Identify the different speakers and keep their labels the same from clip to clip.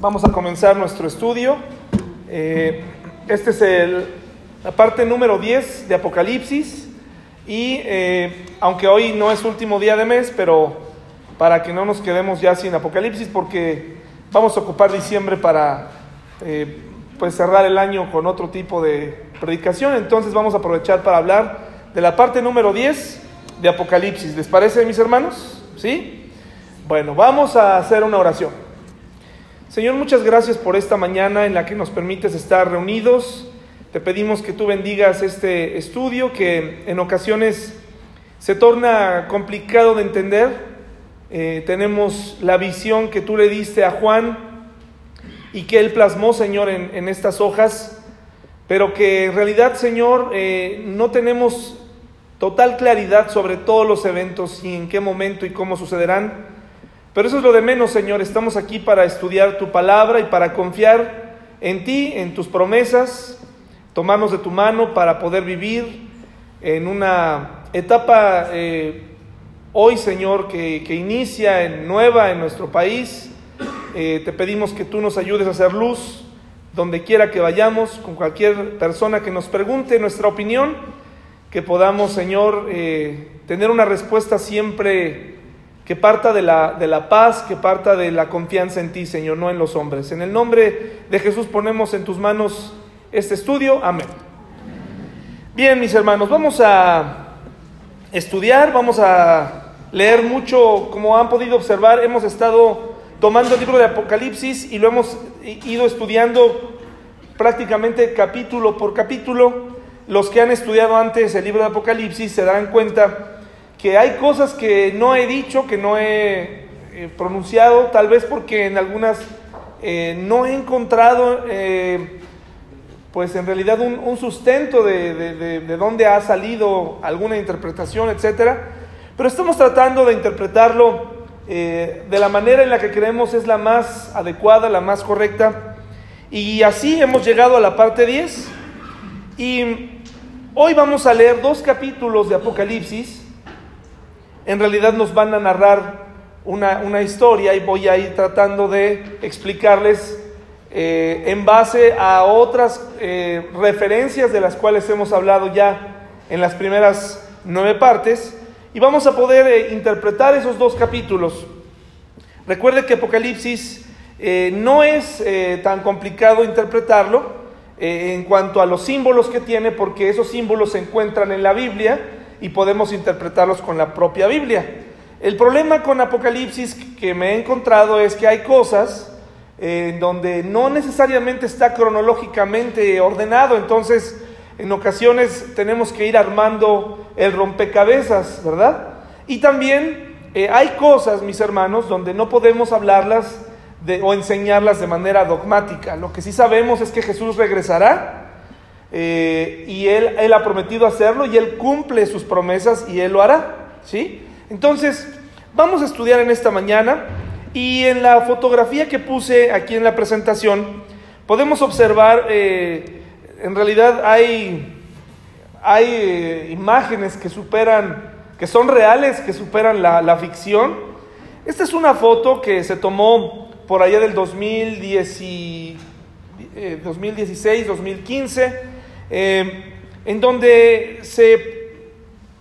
Speaker 1: Vamos a comenzar nuestro estudio. Eh, este es el, la parte número 10 de Apocalipsis. Y eh, aunque hoy no es último día de mes, pero para que no nos quedemos ya sin Apocalipsis, porque vamos a ocupar diciembre para eh, pues cerrar el año con otro tipo de predicación. Entonces vamos a aprovechar para hablar de la parte número 10 de Apocalipsis. ¿Les parece, mis hermanos? ¿Sí? Bueno, vamos a hacer una oración. Señor, muchas gracias por esta mañana en la que nos permites estar reunidos. Te pedimos que tú bendigas este estudio que en ocasiones se torna complicado de entender. Eh, tenemos la visión que tú le diste a Juan y que él plasmó, Señor, en, estas hojas, pero que en realidad, Señor, eh, no tenemos total claridad sobre todos los eventos y en qué momento y cómo sucederán. Pero eso es lo de menos, Señor. Estamos aquí para estudiar tu palabra y para confiar en ti, en tus promesas, tomarnos de tu mano para poder vivir en una etapa eh, hoy, Señor, que, que, inicia en nueva en nuestro país. Eh, te pedimos que tú nos ayudes a hacer luz donde quiera que vayamos, con cualquier persona que nos pregunte nuestra opinión, que podamos, Señor, eh, tener una respuesta siempre que parta de la, de la paz, que parta de la confianza en ti, Señor, no en los hombres. En el nombre de Jesús ponemos en tus manos este estudio. Amén. Bien, mis hermanos, vamos a estudiar, vamos a leer mucho, como han podido observar, hemos estado tomando el libro de Apocalipsis y lo hemos ido estudiando prácticamente capítulo por capítulo. Los que han estudiado antes el libro de Apocalipsis se darán cuenta que hay cosas que no he dicho, que no he eh, pronunciado, tal vez porque en algunas eh, no he encontrado, eh, pues en realidad un, sustento de, de, de, dónde ha salido alguna interpretación, etcétera. Pero estamos tratando de interpretarlo de la manera en la que creemos es la más adecuada, la más correcta. Y así hemos llegado a la parte 10. Y hoy vamos a leer dos capítulos de Apocalipsis en realidad nos van a narrar una, historia y voy a ir tratando de explicarles eh, en base a otras eh, referencias de las cuales hemos hablado ya en las primeras nueve partes y vamos a poder eh, interpretar esos dos capítulos. Recuerde que Apocalipsis no es tan complicado interpretarlo en cuanto a los símbolos que tiene porque esos símbolos se encuentran en la Biblia y podemos interpretarlos con la propia Biblia. El problema con Apocalipsis que me he encontrado es que hay cosas en donde no necesariamente está cronológicamente ordenado, entonces en ocasiones tenemos que ir armando el rompecabezas, ¿verdad? Y también eh, hay cosas, mis hermanos, donde no podemos hablarlas o enseñarlas de manera dogmática. Lo que sí sabemos es que Jesús regresará eh, y él, él ha prometido hacerlo y Él cumple sus promesas y Él lo hará. ¿sí? Entonces, vamos a estudiar en esta mañana y en la fotografía que puse aquí en la presentación, podemos observar, eh, en realidad hay, hay eh, imágenes que superan, que son reales, que superan la, la ficción. Esta es una foto que se tomó por allá del 2010 2016, 2015 eh, en donde se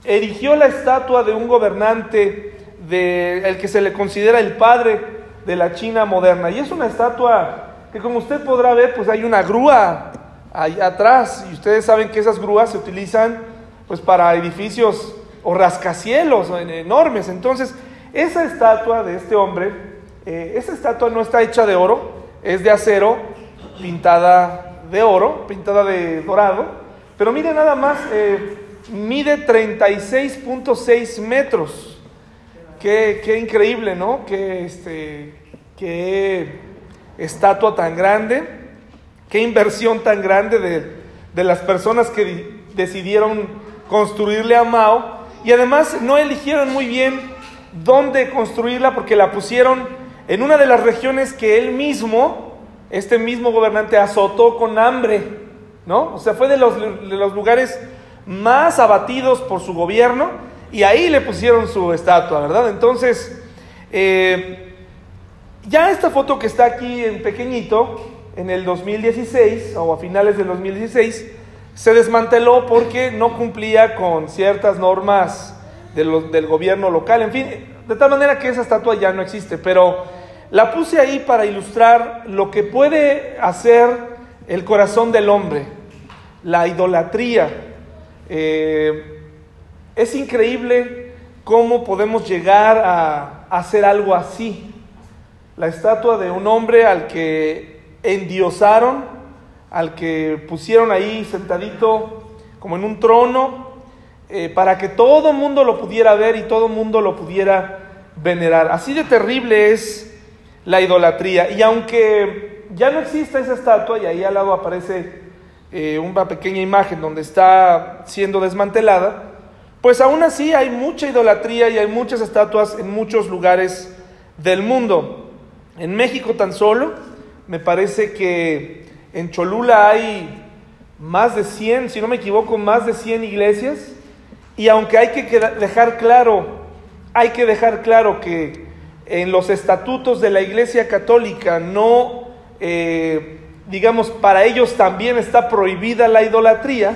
Speaker 1: erigió la estatua de un gobernante, de, el que se le considera el padre de la China moderna. Y es una estatua que como usted podrá ver, pues hay una grúa ahí atrás, y ustedes saben que esas grúas se utilizan pues para edificios o rascacielos enormes. Entonces, esa estatua de este hombre, eh, esa estatua no está hecha de oro, es de acero, pintada de oro, pintada de dorado, pero mire nada más, eh, mide 36.6 metros. Qué, qué, increíble, ¿no? Qué, este, qué estatua tan grande, qué inversión tan grande de, de las personas que decidieron construirle a Mao. Y además no eligieron muy bien dónde construirla porque la pusieron en una de las regiones que él mismo este mismo gobernante azotó con hambre, ¿no? O sea, fue de los, de los lugares más abatidos por su gobierno y ahí le pusieron su estatua, ¿verdad? Entonces, eh, Ya esta foto que está aquí en pequeñito, en el 2016 o a finales del 2016, se desmanteló porque no cumplía con ciertas normas del gobierno local, en fin, de tal manera que esa estatua ya no existe, pero la puse ahí para ilustrar lo que puede hacer el corazón del hombre, la idolatría. Eh, es increíble cómo podemos llegar a hacer algo así. La estatua de un hombre al que endiosaron, al que pusieron ahí sentadito como en un trono, eh, para que todo mundo lo pudiera ver y todo mundo lo pudiera venerar. Así de terrible es la idolatría. Y aunque ya no exista esa estatua, y ahí al lado aparece eh, una pequeña imagen donde está siendo desmantelada, pues aún así hay mucha idolatría y hay muchas estatuas en muchos lugares del mundo. En México tan solo, me parece que en Cholula hay más de 100, si no me equivoco, más de 100 iglesias. Y aunque hay que dejar claro, hay que dejar claro que en los estatutos de la Iglesia Católica no, eh, digamos, para ellos también está prohibida la idolatría,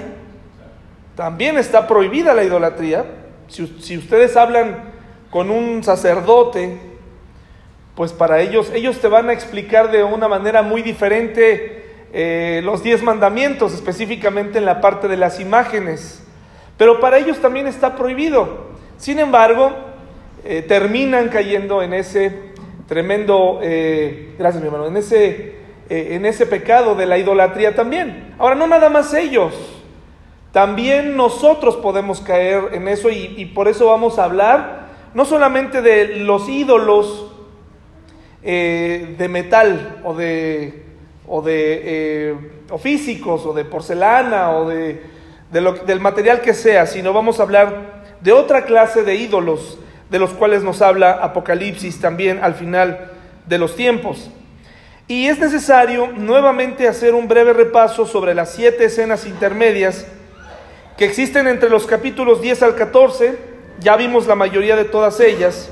Speaker 1: también está prohibida la idolatría. Si, ustedes hablan con un sacerdote, pues para ellos, ellos te van a explicar de una manera muy diferente eh, los diez mandamientos, específicamente en la parte de las imágenes. Pero para ellos también está prohibido. Sin embargo, eh, terminan cayendo en ese tremendo, eh, gracias mi hermano, en ese, eh, en ese pecado de la idolatría también. Ahora, no nada más ellos, también nosotros podemos caer en eso y, por eso vamos a hablar no solamente de los ídolos de metal o de, o de o físicos o de porcelana o de, del material que sea, sino vamos a hablar de otra clase de ídolos de los cuales nos habla Apocalipsis también al final de los tiempos. Y es necesario nuevamente hacer un breve repaso sobre las siete escenas intermedias que existen entre los capítulos 10 al 14. Ya vimos la mayoría de todas ellas,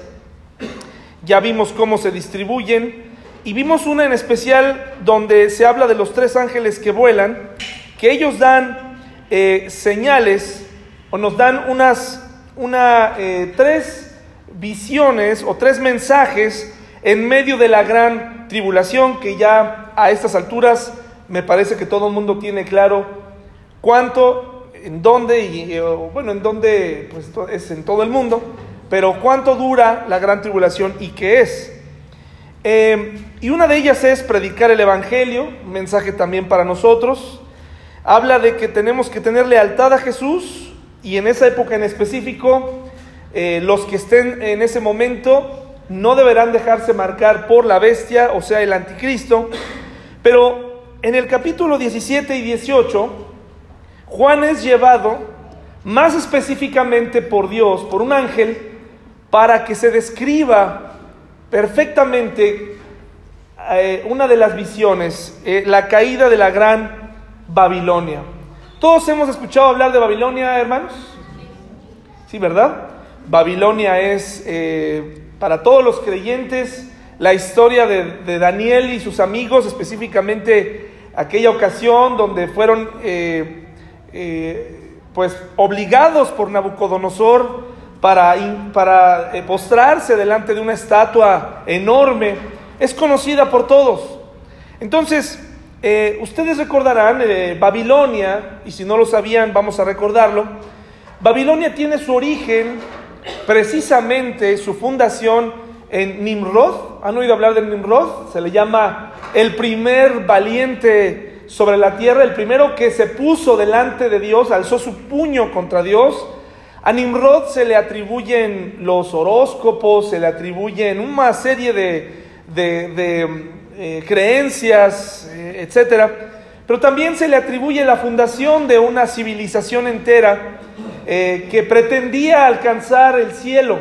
Speaker 1: ya vimos cómo se distribuyen y vimos una en especial donde se habla de los tres ángeles que vuelan, que ellos dan eh, señales o nos dan unas, una, eh, tres visiones o tres mensajes en medio de la gran tribulación que ya a estas alturas me parece que todo el mundo tiene claro cuánto, en dónde, y bueno, en dónde, pues es en todo el mundo, pero cuánto dura la gran tribulación y qué es. Eh, y una de ellas es predicar el Evangelio, mensaje también para nosotros. Habla de que tenemos que tener lealtad a Jesús y en esa época en específico eh, los que estén en ese momento no deberán dejarse marcar por la bestia, o sea, el anticristo. Pero en el capítulo 17 y 18, Juan es llevado más específicamente por Dios, por un ángel, para que se describa perfectamente eh, una de las visiones, eh, la caída de la gran Babilonia. Todos hemos escuchado hablar de Babilonia, hermanos. Sí, ¿verdad? Babilonia es eh, para todos los creyentes la historia de, Daniel y sus amigos, específicamente aquella ocasión donde fueron eh, eh, pues obligados por Nabucodonosor para, para postrarse delante de una estatua enorme, es conocida por todos. Entonces, ustedes recordarán, Babilonia, y si no lo sabían, vamos a recordarlo, Babilonia tiene su origen precisamente su fundación en Nimrod. ¿Han oído hablar de Nimrod? Se le llama el primer valiente sobre la tierra, el primero que se puso delante de Dios, alzó su puño contra Dios. A Nimrod se le atribuyen los horóscopos, se le atribuyen una serie de, eh, creencias, eh, etc. Pero también se le atribuye la fundación de una civilización entera eh, que pretendía alcanzar el cielo.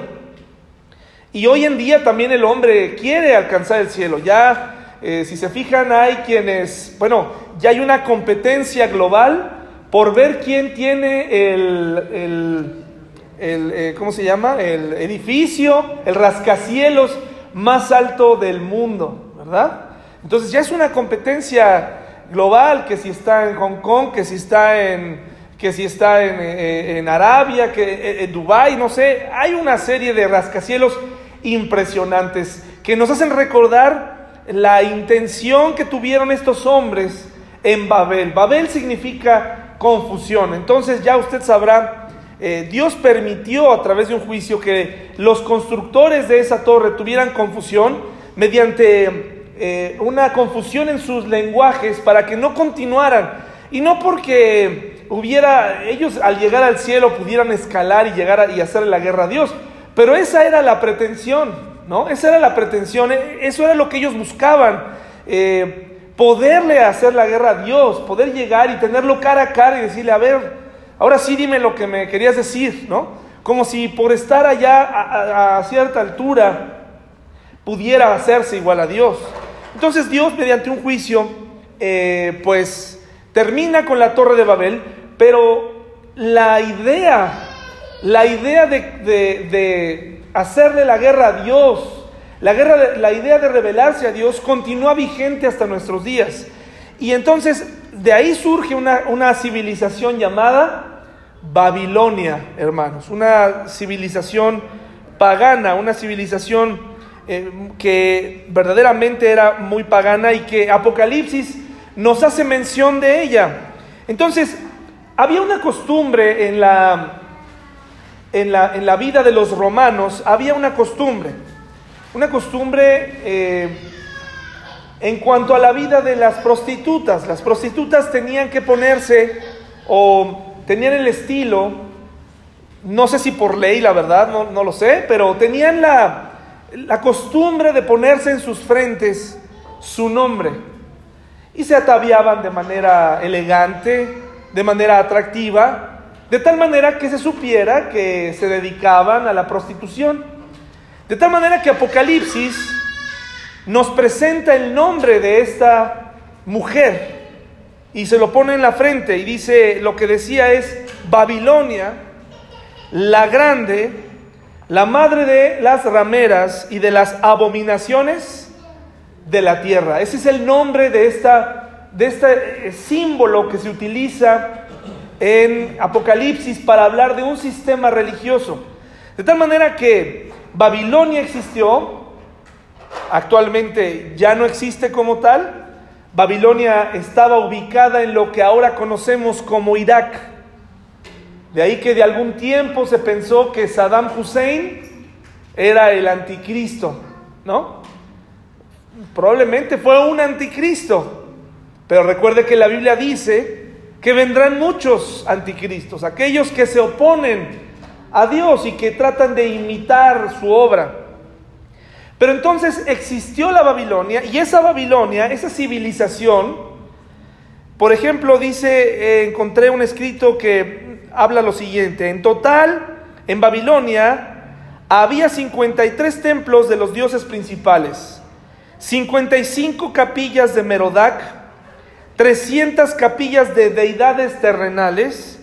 Speaker 1: Y hoy en día también el hombre quiere alcanzar el cielo. Ya, eh, si se fijan, hay quienes, bueno, ya hay una competencia global por ver quién tiene el, el, eh, ¿cómo se llama? El edificio, el rascacielos más alto del mundo, ¿verdad? Entonces ya es una competencia global, que si está en Hong Kong, que si está en, que si está en, eh, Arabia, que eh, en Dubái, no sé, hay una serie de rascacielos impresionantes que nos hacen recordar la intención que tuvieron estos hombres en Babel. Babel significa confusión. Entonces ya usted sabrá, eh, Dios permitió a través de un juicio que los constructores de esa torre tuvieran confusión mediante eh, una confusión en sus lenguajes para que no continuaran. Y no porque hubiera, ellos al llegar al cielo pudieran escalar y llegar a, y hacer la guerra a Dios. Pero esa era la pretensión, ¿no? Esa era la pretensión, e, eso era lo que ellos buscaban. Eh, poderle hacer la guerra a Dios, poder llegar y tenerlo cara a cara y decirle, a ver, ahora sí dime lo que me querías decir, ¿no? Como si por estar allá a cierta altura pudiera hacerse igual a Dios. Entonces Dios, mediante un juicio, eh, pues termina con la torre de Babel, pero la idea, la idea de, hacerle la guerra a Dios, la, guerra, la idea de rebelarse a Dios continúa vigente hasta nuestros días. Y entonces de ahí surge una, una civilización llamada Babilonia, hermanos, una civilización pagana, una civilización eh, que verdaderamente era muy pagana y que Apocalipsis nos hace mención de ella. Entonces, había una costumbre en la, en la, en la vida de los romanos, había una costumbre, una costumbre eh, en cuanto a la vida de las prostitutas. Las prostitutas tenían que ponerse o tenían el estilo, no sé si por ley, la verdad, no, no lo sé, pero tenían la, la costumbre de ponerse en sus frentes su nombre y se ataviaban de manera elegante, de manera atractiva, de tal manera que se supiera que se dedicaban a la prostitución. De tal manera que Apocalipsis nos presenta el nombre de esta mujer y se lo pone en la frente y dice, lo que decía es Babilonia, la grande, la madre de las rameras y de las abominaciones de la tierra. Ese es el nombre de, esta, de este eh, símbolo que se utiliza en Apocalipsis para hablar de un sistema religioso. De tal manera que Babilonia existió, actualmente ya no existe como tal. Babilonia estaba ubicada en lo que ahora conocemos como Irak. De ahí que de algún tiempo se pensó que Saddam Hussein era el anticristo, ¿no? Probablemente fue un anticristo, pero recuerde que la Biblia dice que vendrán muchos anticristos, aquellos que se oponen a Dios y que tratan de imitar su obra. Pero entonces existió la Babilonia y esa Babilonia, esa civilización, por ejemplo, dice, eh, encontré un escrito que habla lo siguiente, en total en Babilonia había 53 templos de los dioses principales, 55 capillas de Merodac, 300 capillas de deidades terrenales,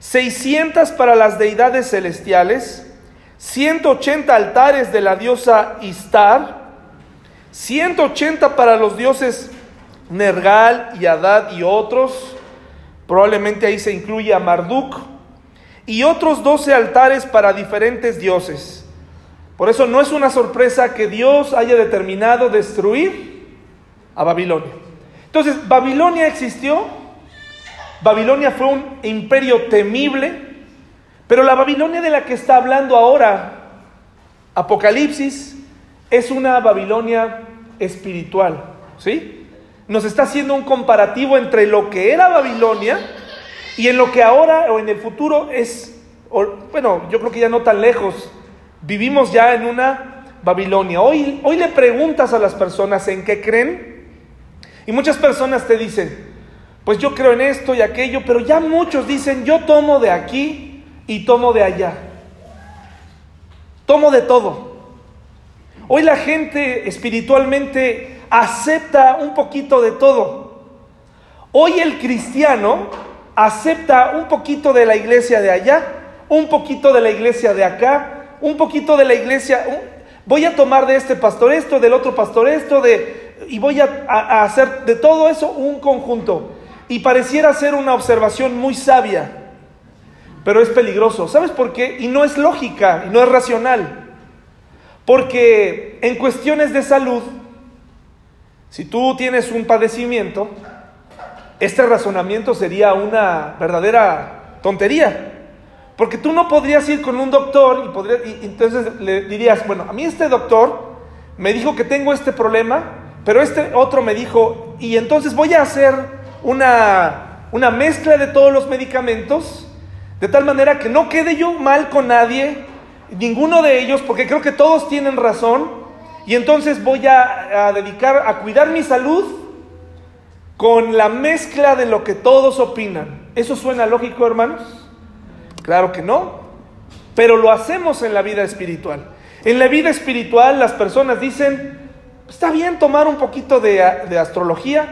Speaker 1: 600 para las deidades celestiales, 180 altares de la diosa Istar, 180 para los dioses Nergal y Adad y otros, Probablemente ahí se incluye a Marduk y otros doce altares para diferentes dioses. Por eso no es una sorpresa que Dios haya determinado destruir a Babilonia. Entonces, Babilonia existió, Babilonia fue un imperio temible, pero la Babilonia de la que está hablando ahora Apocalipsis es una Babilonia espiritual, ¿sí? nos está haciendo un comparativo entre lo que era Babilonia y en lo que ahora o en el futuro es, bueno, yo creo que ya no tan lejos, vivimos ya en una Babilonia. Hoy, hoy le preguntas a las personas en qué creen y muchas personas te dicen, pues yo creo en esto y aquello, pero ya muchos dicen, yo tomo de aquí y tomo de allá. Tomo de todo. Hoy la gente espiritualmente acepta un poquito de todo. Hoy el cristiano acepta un poquito de la iglesia de allá, un poquito de la iglesia de acá, un poquito de la iglesia, voy a tomar de este pastor esto, del otro pastor esto, de, y voy a, hacer de todo eso un conjunto. Y pareciera ser una observación muy sabia, pero es peligroso. ¿Sabes por qué? Y no es lógica, y no es racional. Porque en cuestiones de salud, si tú tienes un padecimiento, este razonamiento sería una verdadera tontería. Porque tú no podrías ir con un doctor y, podría, y entonces le dirías, bueno, a mí este doctor me dijo que tengo este problema, pero este otro me dijo, y entonces voy a hacer una, una mezcla de todos los medicamentos, de tal manera que no quede yo mal con nadie, ninguno de ellos, porque creo que todos tienen razón, y entonces voy a, a dedicar a cuidar mi salud con la mezcla de lo que todos opinan. ¿Eso suena lógico, hermanos? Claro que no, pero lo hacemos en la vida espiritual. En la vida espiritual las personas dicen, está bien tomar un poquito de, astrología,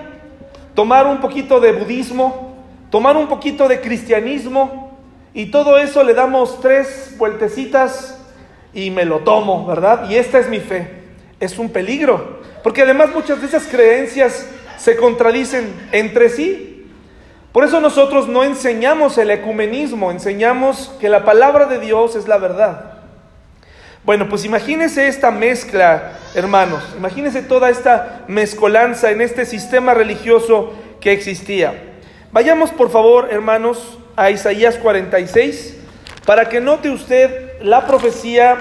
Speaker 1: tomar un poquito de budismo, tomar un poquito de cristianismo, y todo eso le damos tres vueltecitas y me lo tomo, ¿verdad? Y esta es mi fe. Es un peligro, porque además muchas de esas creencias se contradicen entre sí. Por eso nosotros no enseñamos el ecumenismo, enseñamos que la palabra de Dios es la verdad. Bueno, pues imagínense esta mezcla, hermanos, imagínense toda esta mezcolanza en este sistema religioso que existía. Vayamos por favor, hermanos, a Isaías 46, para que note usted la profecía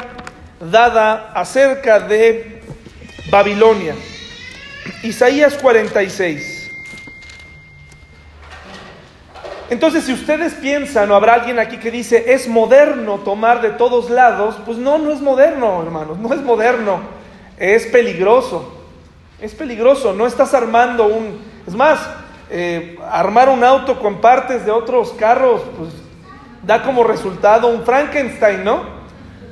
Speaker 1: dada acerca de Babilonia. Isaías 46. Entonces, si ustedes piensan, o habrá alguien aquí que dice, es moderno tomar de todos lados, pues no, no es moderno, hermanos, no es moderno, es peligroso, es peligroso, no estás armando un... Es más, eh, armar un auto con partes de otros carros, pues da como resultado un Frankenstein, ¿no?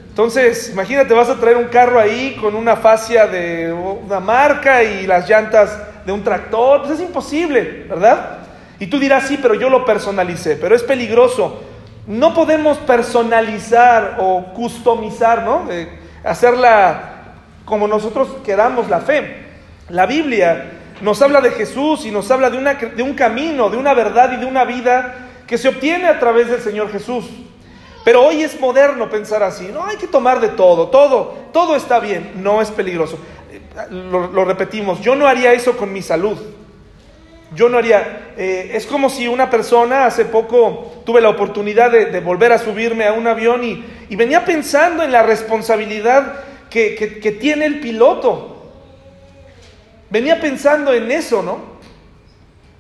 Speaker 1: Entonces, imagínate, vas a traer un carro ahí con una fascia de una marca y las llantas de un tractor, pues es imposible, ¿verdad? Y tú dirás, sí, pero yo lo personalicé, pero es peligroso. No podemos personalizar o customizar, ¿no? hacerla como nosotros queramos la fe. La Biblia nos habla de Jesús y nos habla de, una, de un camino, de una verdad y de una vida que se obtiene a través del Señor Jesús. Pero hoy es moderno pensar así, no hay que tomar de todo, todo, todo está bien, no es peligroso. lo repetimos, yo no haría eso con mi salud. Yo no haría, eh, es como si una persona, hace poco tuve la oportunidad de, volver a subirme a un avión y, venía pensando en la responsabilidad que, tiene el piloto. Venía pensando en eso, ¿no?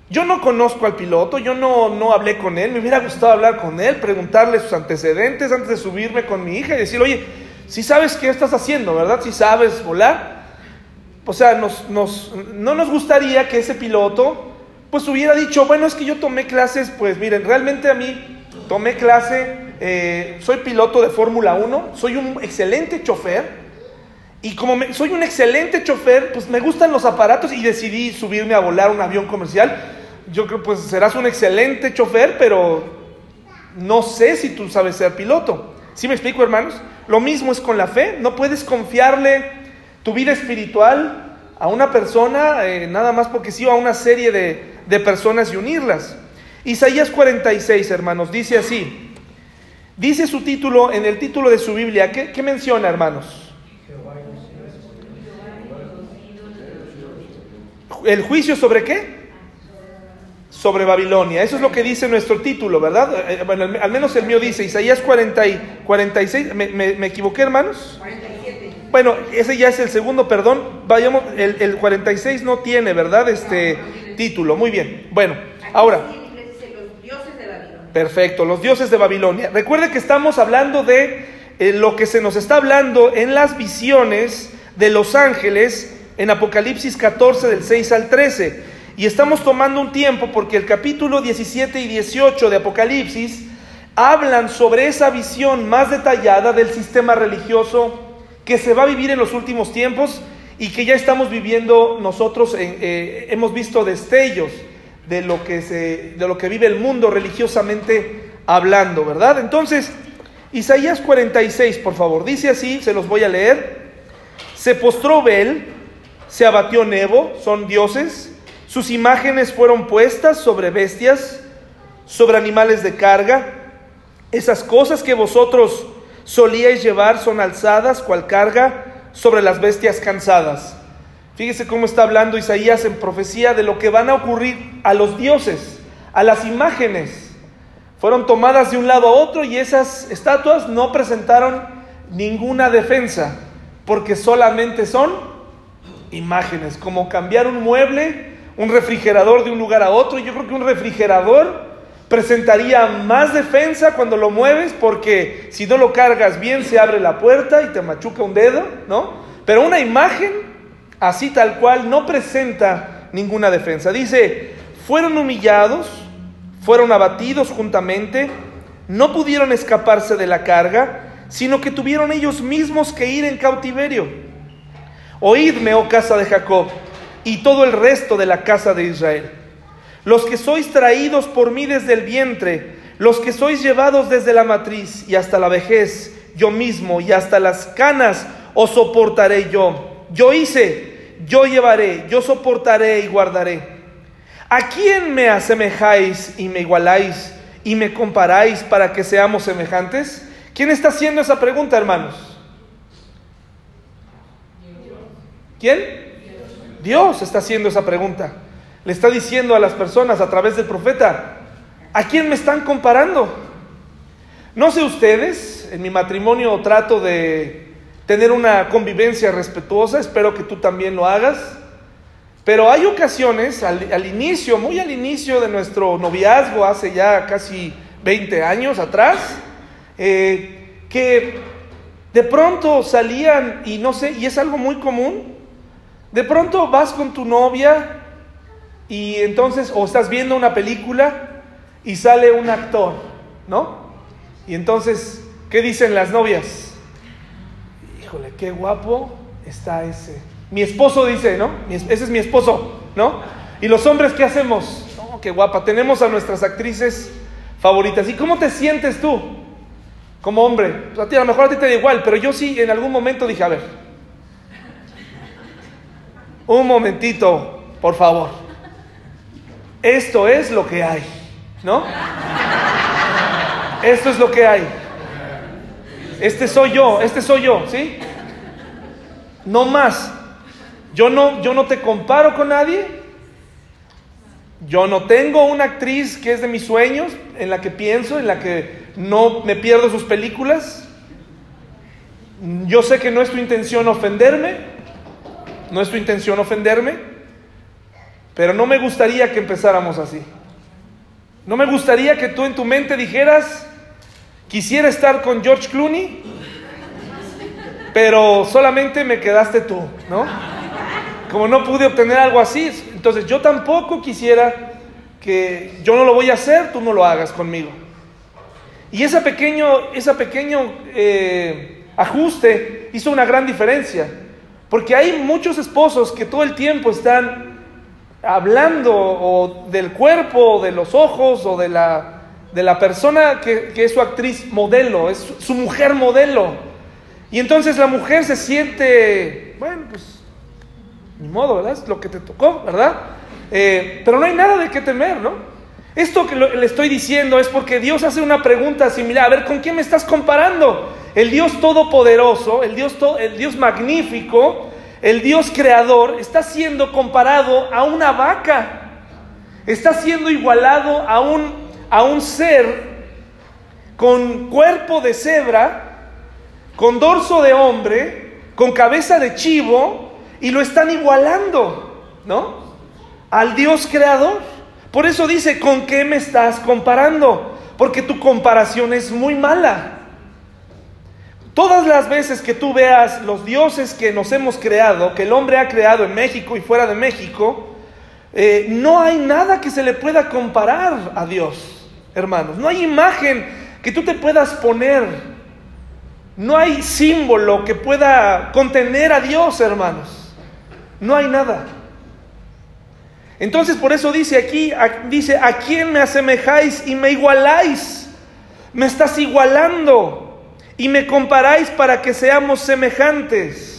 Speaker 1: Yo no conozco al piloto, yo no, no hablé con él, me hubiera gustado hablar con él, preguntarle sus antecedentes antes de subirme con mi hija y decirle, oye, si sabes qué estás haciendo, ¿verdad? Si sabes volar. O sea, nos, nos, no nos gustaría que ese piloto pues hubiera dicho, bueno, es que yo tomé clases, pues miren, realmente a mí tomé clase, eh, soy piloto de Fórmula 1, soy un excelente chofer, y como soy un excelente chofer, pues me gustan los aparatos y decidí subirme a volar un avión comercial. Yo creo, pues serás un excelente chofer, pero no sé si tú sabes ser piloto. ¿Sí me explico, hermanos? Lo mismo es con la fe, no puedes confiarle tu vida espiritual a una persona, eh, nada más porque sí, o a una serie de, de personas y unirlas. Isaías 46, hermanos, dice así. Dice su título, en el título de su Biblia, ¿qué, menciona, hermanos? ¿El juicio sobre qué? Sobre Babilonia. Eso es lo que dice nuestro título, ¿verdad? Eh, eh, bueno, al menos el mío dice, Isaías 40 y 46. ¿Me, me, equivoqué, hermanos? 47. Bueno, ese ya es el segundo, perdón. Vayamos, el, el 46 no tiene, ¿verdad? Este título. Muy bien. Bueno, ahora. Perfecto, los dioses de Babilonia. Recuerde que estamos hablando de eh, lo que se nos está hablando en las visiones de los ángeles en Apocalipsis 14 del 6 al 13. Y estamos tomando un tiempo porque el capítulo 17 y 18 de Apocalipsis hablan sobre esa visión más detallada del sistema religioso que se va a vivir en los últimos tiempos y que ya estamos viviendo nosotros, eh, hemos visto destellos de lo, que se, de lo que vive el mundo religiosamente hablando, ¿verdad? Entonces, Isaías 46, por favor, dice así, se los voy a leer. Se postró Bel, se abatió Nebo, son dioses. Sus imágenes fueron puestas sobre bestias, sobre animales de carga. Esas cosas que vosotros solíais llevar son alzadas, cual carga, sobre las bestias cansadas. Fíjese cómo está hablando Isaías en profecía de lo que van a ocurrir a los dioses, a las imágenes. Fueron tomadas de un lado a otro y esas estatuas no presentaron ninguna defensa, porque solamente son imágenes, como cambiar un mueble, un refrigerador de un lugar a otro. Yo creo que un refrigerador presentaría más defensa cuando lo mueves, porque si no lo cargas bien se abre la puerta y te machuca un dedo, ¿no? Pero una imagen, así tal cual, no presenta ninguna defensa. Dice, fueron humillados fueron abatidos juntamente, no pudieron escaparse de la carga, sino que tuvieron ellos mismos que ir en cautiverio. Oídme, oh casa de Jacob, y todo el resto de la casa de Israel. Los que sois traídos por mí desde el vientre, los que sois llevados desde la matriz y hasta la vejez, yo mismo, y hasta las canas os soportaré yo. Yo hice, yo llevaré, yo soportaré y guardaré. ¿A quién me asemejáis y me igualáis y me comparáis para que seamos semejantes? ¿Quién está haciendo esa pregunta, hermanos? ¿Quién? Dios está haciendo esa pregunta. Le está diciendo a las personas a través del profeta, ¿a quién me están comparando? No sé ustedes, en mi matrimonio trato de tener una convivencia respetuosa, espero que tú también lo hagas. Pero hay ocasiones, al, inicio, muy al inicio de nuestro noviazgo, hace ya casi 20 años atrás, eh, que de pronto salían, y no sé, y es algo muy común, de pronto vas con tu novia y entonces, o estás viendo una película y sale un actor, ¿no? Y entonces, ¿qué dicen las novias? Híjole, qué guapo está ese. Mi esposo dice, ¿no? Ese es mi esposo, ¿no? Y los hombres, ¿qué hacemos? Oh, qué guapa. Tenemos a nuestras actrices favoritas. ¿Y cómo te sientes tú como hombre? Pues a ti a lo mejor a ti te da igual, pero yo sí en algún momento dije, a ver, un momentito, por favor. Esto es lo que hay, ¿no? Esto es lo que hay. Este soy yo, este soy yo, ¿sí? No más. Yo no, yo no te comparo con nadie. Yo no tengo una actriz que es de mis sueños, en la que pienso, en la que no me pierdo sus películas. Yo sé que no es tu intención ofenderme, no es tu intención ofenderme, pero no me gustaría que empezáramos así. No me gustaría que tú en tu mente dijeras, quisiera estar con George Clooney, pero solamente me quedaste tú, ¿no? como no pude obtener algo así, entonces yo tampoco quisiera que yo no lo voy a hacer, tú no lo hagas conmigo. Y ese pequeño, ese pequeño eh, ajuste hizo una gran diferencia, porque hay muchos esposos que todo el tiempo están hablando o del cuerpo, o de los ojos, o de la, de la persona que, que es su actriz modelo, es su mujer modelo. Y entonces la mujer se siente, bueno, pues ni modo, ¿verdad? Es lo que te tocó, ¿verdad? Eh, pero no hay nada de qué temer, ¿no? Esto que le estoy diciendo es porque Dios hace una pregunta similar. A ver, ¿con quién me estás comparando? El Dios todopoderoso, el Dios, el Dios magnífico, el Dios creador, está siendo comparado a una vaca. Está siendo igualado a un, a un ser con cuerpo de cebra, con dorso de hombre, con cabeza de chivo, y lo están igualando, ¿no? Al Dios creador. Por eso dice, ¿con qué me estás comparando? Porque tu comparación es muy mala. Todas las veces que tú veas los dioses que nos hemos creado, que el hombre ha creado en México y fuera de México, eh, no hay nada que se le pueda comparar a Dios, hermanos. No hay imagen que tú te puedas poner. No hay símbolo que pueda contener a Dios, hermanos. No hay nada. Entonces por eso dice aquí, dice, ¿a quién me asemejáis y me igualáis? Me estás igualando y me comparáis para que seamos semejantes.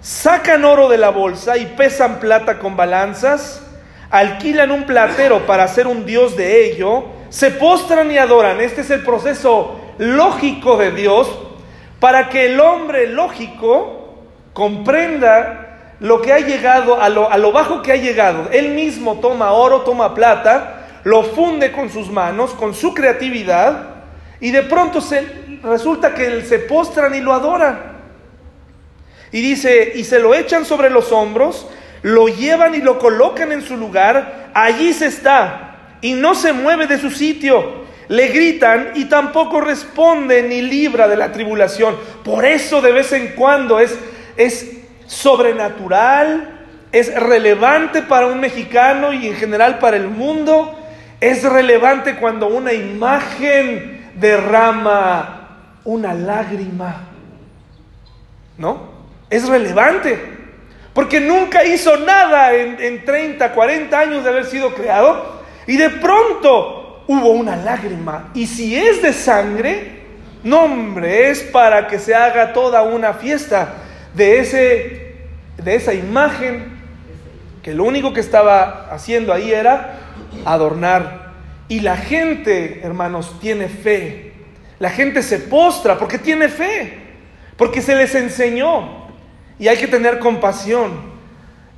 Speaker 1: sacan oro de la bolsa y pesan plata con balanzas, alquilan un platero para hacer un dios de ello, se postran y adoran. Este es el proceso lógico de Dios para que el hombre lógico comprenda lo que ha llegado, a lo, a lo bajo que ha llegado. Él mismo toma oro, toma plata, lo funde con sus manos, con su creatividad, y de pronto se, resulta que se postran y lo adoran. Y dice, y se lo echan sobre los hombros, lo llevan y lo colocan en su lugar, allí se está, y no se mueve de su sitio. Le gritan y tampoco responde ni libra de la tribulación. Por eso de vez en cuando es, es sobrenatural, es relevante para un mexicano y en general para el mundo. Es relevante cuando una imagen derrama una lágrima. ¿No? es relevante. Porque nunca hizo nada en, 30, 40 años de haber sido creado. Y de pronto hubo una lágrima. Y si es de sangre, no hombre, es para que se haga toda una fiesta de, ese, de esa imagen que lo único que estaba haciendo ahí era adornar. Y la gente, hermanos, tiene fe. La gente se postra porque tiene fe, porque se les enseñó. Y hay que tener compasión.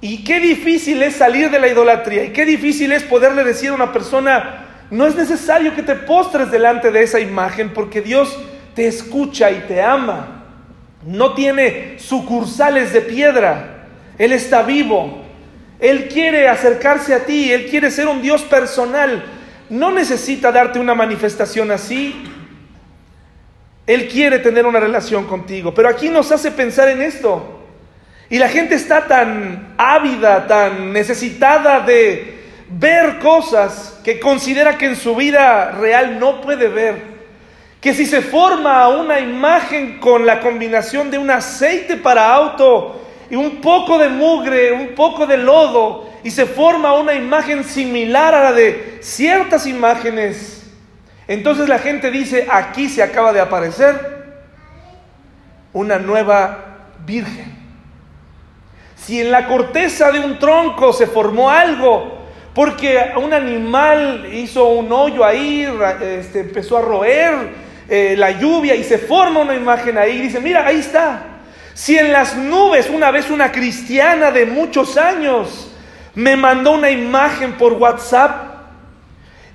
Speaker 1: Y qué difícil es salir de la idolatría. Y qué difícil es poderle decir a una persona, no es necesario que te postres delante de esa imagen porque Dios te escucha y te ama. No tiene sucursales de piedra. Él está vivo. Él quiere acercarse a ti. Él quiere ser un Dios personal. No necesita darte una manifestación así. Él quiere tener una relación contigo. Pero aquí nos hace pensar en esto. Y la gente está tan ávida, tan necesitada de ver cosas que considera que en su vida real no puede ver. Que si se forma una imagen con la combinación de un aceite para auto y un poco de mugre, un poco de lodo, y se forma una imagen similar a la de ciertas imágenes, entonces la gente dice, aquí se acaba de aparecer una nueva virgen. Si en la corteza de un tronco se formó algo, porque un animal hizo un hoyo ahí, este, empezó a roer eh, la lluvia y se forma una imagen ahí, dice, mira, ahí está. Si en las nubes una vez una cristiana de muchos años me mandó una imagen por WhatsApp,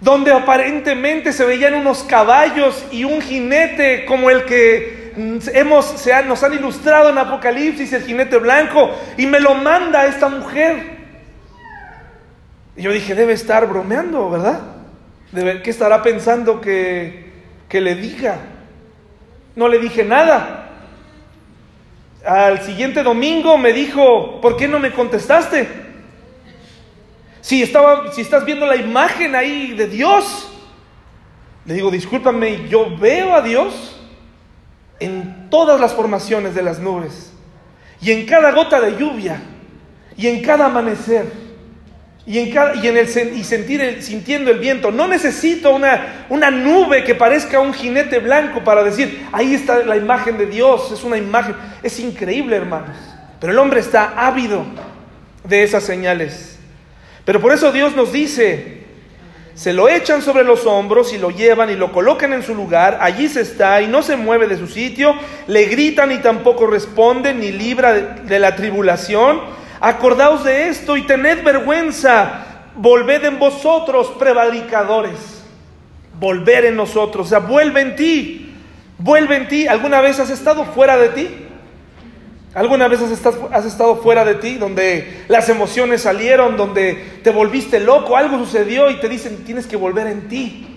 Speaker 1: donde aparentemente se veían unos caballos y un jinete como el que hemos, se nos han ilustrado en Apocalipsis el jinete blanco y me lo manda esta mujer. Y yo dije, debe estar bromeando, ¿verdad? Debe, ¿Qué estará pensando que, que le diga? No le dije nada. Al siguiente domingo me dijo, ¿por qué no me contestaste? Si, estás viendo la imagen ahí de Dios, le digo, discúlpame, yo veo a Dios en todas las formaciones de las nubes, y en cada gota de lluvia, y en cada amanecer, y en, cada, y en el, y sentir el, sintiendo el viento. No necesito una, una nube que parezca un jinete blanco para decir, ahí está la imagen de Dios, es una imagen, es increíble hermanos. Pero el hombre está ávido de esas señales. Pero por eso Dios nos dice, se lo echan sobre los hombros y lo llevan y lo colocan en su lugar, allí se está y no se mueve de su sitio, le gritan y tampoco responde ni libra de, la tribulación. Acordaos de esto y tened vergüenza, volved en vosotros, prevaricadores, volver en nosotros, o sea, vuelve en ti, vuelve en ti. ¿Alguna vez has estado fuera de ti? ¿Alguna vez has estado, fuera de ti, donde las emociones salieron, donde te volviste loco, algo sucedió y te dicen tienes que volver en ti?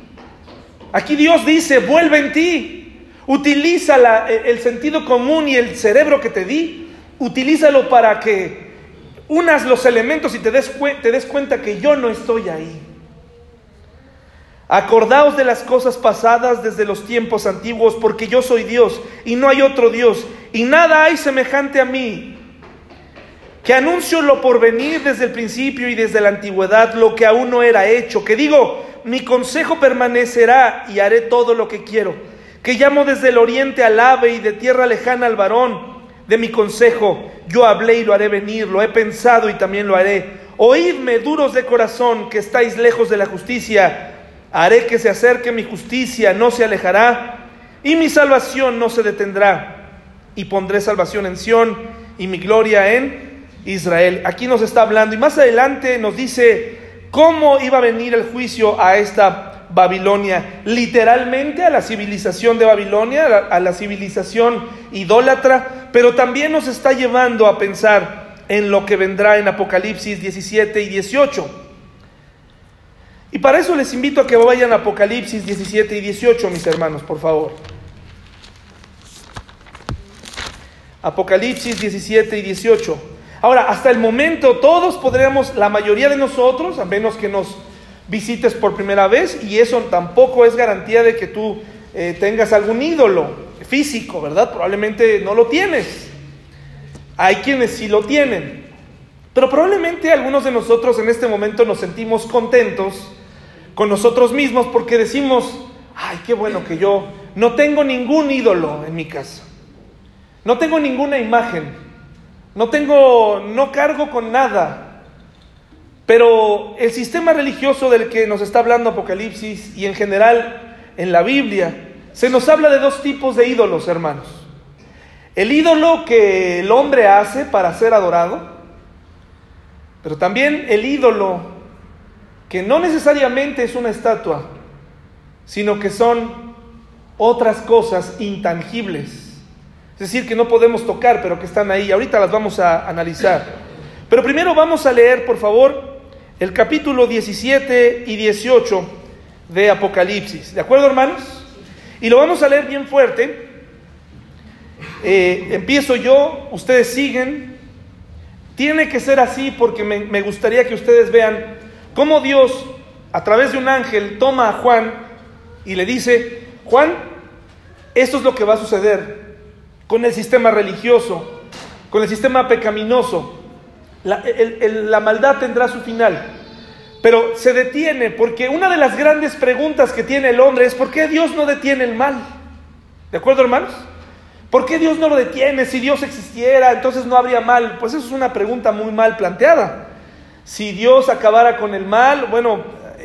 Speaker 1: Aquí Dios dice, vuelve en ti, utiliza el sentido común y el cerebro que te di, utilízalo para que unas los elementos y te des, te des cuenta que yo no estoy ahí. Acordaos de las cosas pasadas desde los tiempos antiguos, porque yo soy Dios y no hay otro Dios, y nada hay semejante a mí, que anuncio lo por venir desde el principio y desde la antigüedad, lo que aún no era hecho, que digo, mi consejo permanecerá y haré todo lo que quiero, que llamo desde el oriente al ave y de tierra lejana al varón, de mi consejo. Yo hablé y lo haré venir, lo he pensado y también lo haré. Oídme, duros de corazón, que estáis lejos de la justicia. Haré que se acerque mi justicia, no se alejará, y mi salvación no se detendrá. Y pondré salvación en Sión y mi gloria en Israel. Aquí nos está hablando y más adelante nos dice cómo iba a venir el juicio a esta Babilonia, literalmente a la civilización de Babilonia, a la, civilización idólatra, pero también nos está llevando a pensar en lo que vendrá en Apocalipsis 17 y 18. Y para eso les invito a que vayan a Apocalipsis 17 y 18, mis hermanos, por favor. Apocalipsis 17 y 18. Ahora, hasta el momento todos podríamos, la mayoría de nosotros, a menos que nos visites por primera vez, y eso tampoco es garantía de que tú eh, tengas algún ídolo físico, ¿verdad? Probablemente no lo tienes. Hay quienes sí lo tienen. Pero probablemente algunos de nosotros en este momento nos sentimos contentos con nosotros mismos porque decimos, ay, qué bueno que yo no tengo ningún ídolo en mi casa. No tengo ninguna imagen. No tengo, no cargo con nada. Pero el sistema religioso del que nos está hablando Apocalipsis y en general en la Biblia, se nos habla de dos tipos de ídolos, hermanos. El ídolo que el hombre hace para ser adorado, pero también el ídolo que no necesariamente es una estatua, sino que son otras cosas intangibles es decir, que no podemos tocar, pero que están ahí. Ahorita las vamos a analizar. Pero primero vamos a leer, por favor, el capítulo 17 y 18 de Apocalipsis. ¿De acuerdo, hermanos? Y lo vamos a leer bien fuerte. Eh, empiezo yo, ustedes siguen. Tiene que ser así porque me, me gustaría que ustedes vean cómo Dios, a través de un ángel, toma a Juan y le dice, Juan, esto es lo que va a suceder con el sistema religioso, con el sistema pecaminoso. La, maldad tendrá su final, pero se detiene porque una de las grandes preguntas que tiene el hombre es ¿por qué Dios no detiene el mal? ¿De acuerdo, hermanos? ¿Por qué Dios no lo detiene? Si Dios existiera, entonces no habría mal. Pues eso es una pregunta muy mal planteada. Si Dios acabara con el mal, bueno,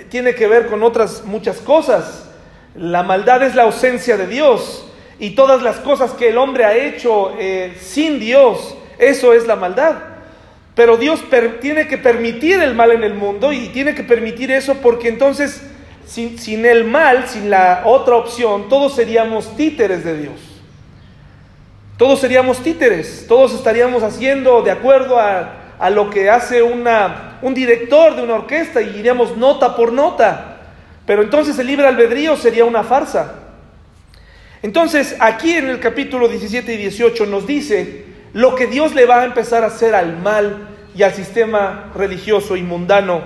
Speaker 1: tiene que ver con otras muchas cosas. La maldad es la ausencia de Dios y todas las cosas que el hombre ha hecho eh, sin Dios, eso es la maldad. Pero Dios tiene que permitir el mal en el mundo y tiene que permitir eso porque entonces sin, sin el mal, sin la otra opción, todos seríamos títeres de Dios. Todos seríamos títeres, todos estaríamos haciendo de acuerdo a, a lo que hace una, un director de una orquesta y iríamos nota por nota. Pero entonces el libre albedrío sería una farsa. Entonces, aquí en el capítulo 17 y 18 nos dice lo que Dios le va a empezar a hacer al mal y al sistema religioso y mundano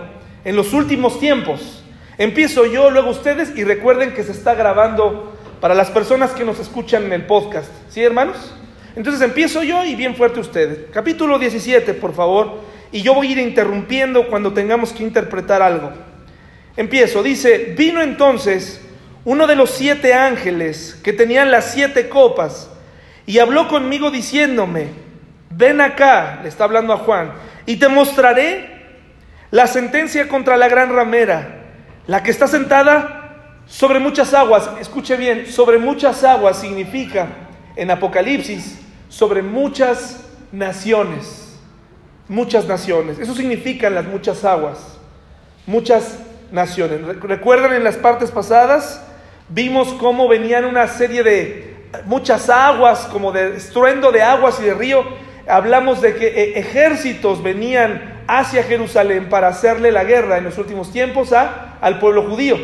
Speaker 1: en los últimos tiempos. Empiezo yo, luego ustedes, y recuerden que se está grabando para las personas que nos escuchan en el podcast. ¿Sí, hermanos? Entonces empiezo yo y bien fuerte ustedes. Capítulo 17, por favor, y yo voy a ir interrumpiendo cuando tengamos que interpretar algo. Empiezo, dice, vino entonces uno de los siete ángeles que tenían las siete copas, y habló conmigo diciéndome, ven acá, le está hablando a Juan, y te mostraré la sentencia contra la gran ramera, la que está sentada sobre muchas aguas. Escuche bien, sobre muchas aguas significa en Apocalipsis, sobre muchas naciones, muchas naciones. Eso significa las muchas aguas, muchas naciones. ¿Recuerdan en las partes pasadas? Vimos cómo venían una serie de muchas aguas, como de estruendo de aguas y de río. Hablamos de que eh, ejércitos venían hacia Jerusalén para hacerle la guerra en los últimos tiempos a, al pueblo judío.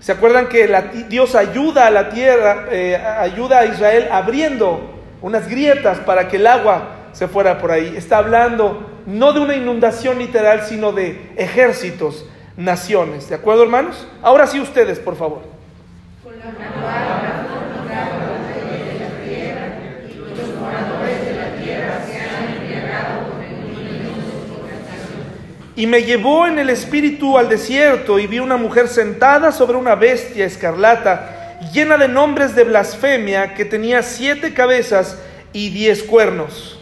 Speaker 1: ¿Se acuerdan que Dios ayuda a la tierra, eh, ayuda a Israel abriendo unas grietas para que el agua se fuera por ahí? Está hablando no de una inundación literal, sino de ejércitos, naciones. ¿De acuerdo, hermanos? Ahora sí ustedes, por favor. Y me llevó en el espíritu al desierto y vi una mujer sentada sobre una bestia escarlata, llena de nombres de blasfemia, que tenía siete cabezas y diez cuernos.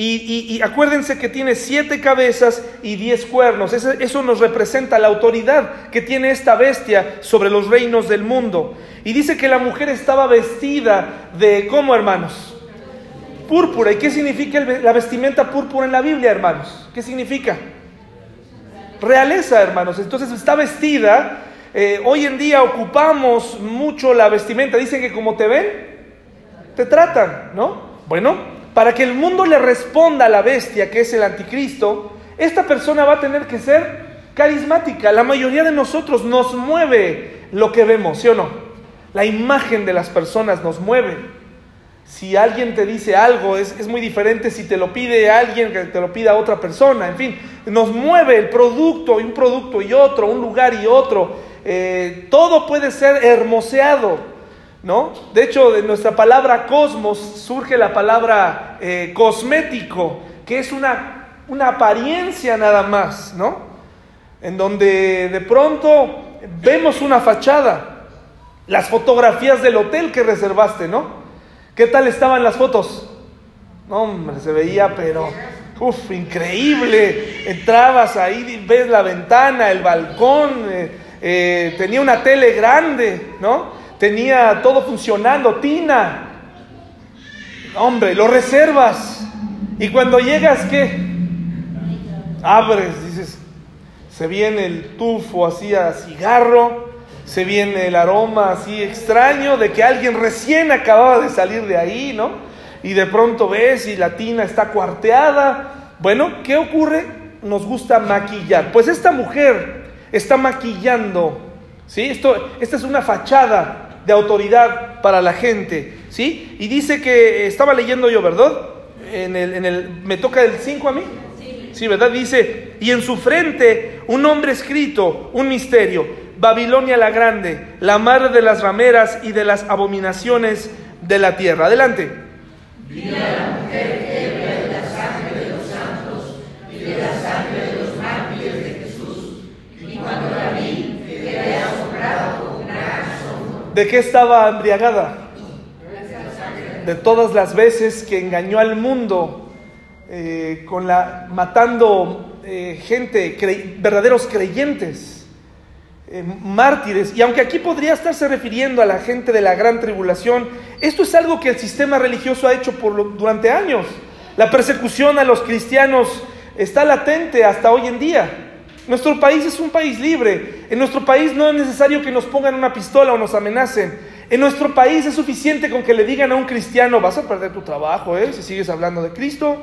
Speaker 1: Y, acuérdense que tiene siete cabezas y diez cuernos. Eso, nos representa la autoridad que tiene esta bestia sobre los reinos del mundo. Y dice que la mujer estaba vestida de, ¿cómo hermanos? Púrpura. ¿Y qué significa la vestimenta púrpura en la Biblia, hermanos? ¿Qué significa? realeza, hermanos. Entonces está vestida. Eh, hoy en día ocupamos mucho la vestimenta. Dicen que como te ven, te tratan, ¿no? Bueno, para que el mundo le responda a la bestia que es el anticristo, esta persona va a tener que ser carismática. La mayoría de nosotros nos mueve lo que vemos, ¿sí o no? La imagen de las personas nos mueve. Si alguien te dice algo, es, muy diferente si te lo pide alguien que te lo pida otra persona. En fin, nos mueve el producto y un producto y otro, un lugar y otro. Eh, todo puede ser hermoseado, ¿no? De hecho, de nuestra palabra cosmos surge la palabra eh, cosmético, que es una, una apariencia nada más, ¿no? En donde de pronto vemos una fachada, las fotografías del hotel que reservaste, ¿no? ¿Qué tal estaban las fotos? No, hombre, se veía, pero, uff, increíble. Entrabas ahí, ves la ventana, el balcón, eh, eh, tenía una tele grande, ¿no? Tenía todo funcionando, tina. Hombre, lo reservas. Y cuando llegas, ¿qué? Abres, dices, se viene el tufo así a cigarro, se viene el aroma así extraño de que alguien recién acababa de salir de ahí, ¿no? Y de pronto ves y la tina está cuarteada. Bueno, ¿qué ocurre? Nos gusta maquillar. Pues esta mujer está maquillando, ¿sí? Esto, esta es una fachada de autoridad para la gente, ¿sí? Y dice que estaba leyendo yo, ¿verdad? En el, en el, ¿Me toca el 5 a mí? Sí. sí, ¿verdad? Dice, y en su frente un nombre escrito, un misterio Babilonia la grande, la madre de las rameras y de las abominaciones de la tierra. Adelante a la mujer ebria de la sangre de los santos y de la sangre de los mártires de Jesús. Y cuando la vi, quedé asombrado con gran asombro. ¿De qué estaba embriagada? De todas las veces que engañó al mundo eh, con la matando eh, gente, verdaderos creyentes. Eh, mártires. Y aunque aquí podría estarse refiriendo a la gente de la gran tribulación, esto es algo que el sistema religioso ha hecho por durante años. La persecución a los cristianos está latente hasta hoy en día. Nuestro país es un país libre. En nuestro país no es necesario que nos pongan una pistola o nos amenacen. En nuestro país es suficiente con que le digan a un cristiano, vas a perder tu trabajo, ¿eh? Si sigues hablando de Cristo.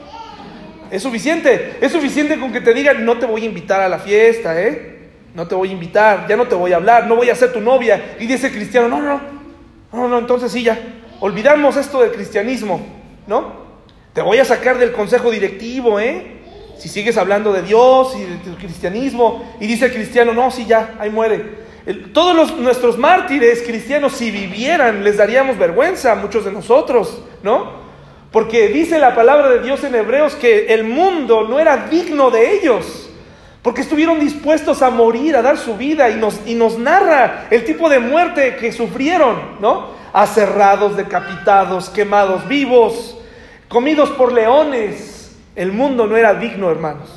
Speaker 1: Es suficiente. Es suficiente con que te digan, no te voy a invitar a la fiesta, ¿eh? no te voy a invitar, ya no te voy a hablar, no voy a ser tu novia. Y dice el cristiano, no, no, no, no, entonces sí, ya, olvidamos esto del cristianismo, ¿no? Te voy a sacar del consejo directivo, ¿eh? Si sigues hablando de Dios y del cristianismo, y dice el cristiano, no, sí, ya, ahí muere. todos los, nuestros mártires cristianos, si vivieran, les daríamos vergüenza a muchos de nosotros, ¿no? Porque dice la palabra de Dios en Hebreos que el mundo no era digno de ellos porque estuvieron dispuestos a morir, a dar su vida, y nos, y nos narra el tipo de muerte que sufrieron, ¿no? Aserrados, decapitados, quemados vivos, comidos por leones. El mundo no era digno, hermanos.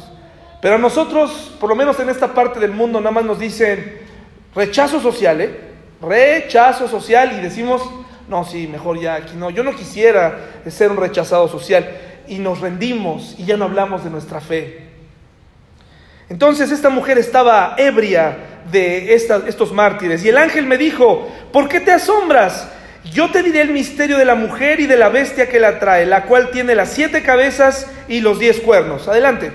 Speaker 1: Pero a nosotros, por lo menos en esta parte del mundo, nada más nos dicen rechazo social, ¿eh? Rechazo social y decimos, no, sí, mejor ya aquí no. Yo no quisiera ser un rechazado social. Y nos rendimos y ya no hablamos de nuestra fe. Entonces esta mujer estaba ebria de estos mártires. Y el ángel me dijo, ¿por qué te asombras? Yo te diré el misterio de la mujer y de la bestia que la trae, la cual tiene las siete cabezas y los diez cuernos. Adelante.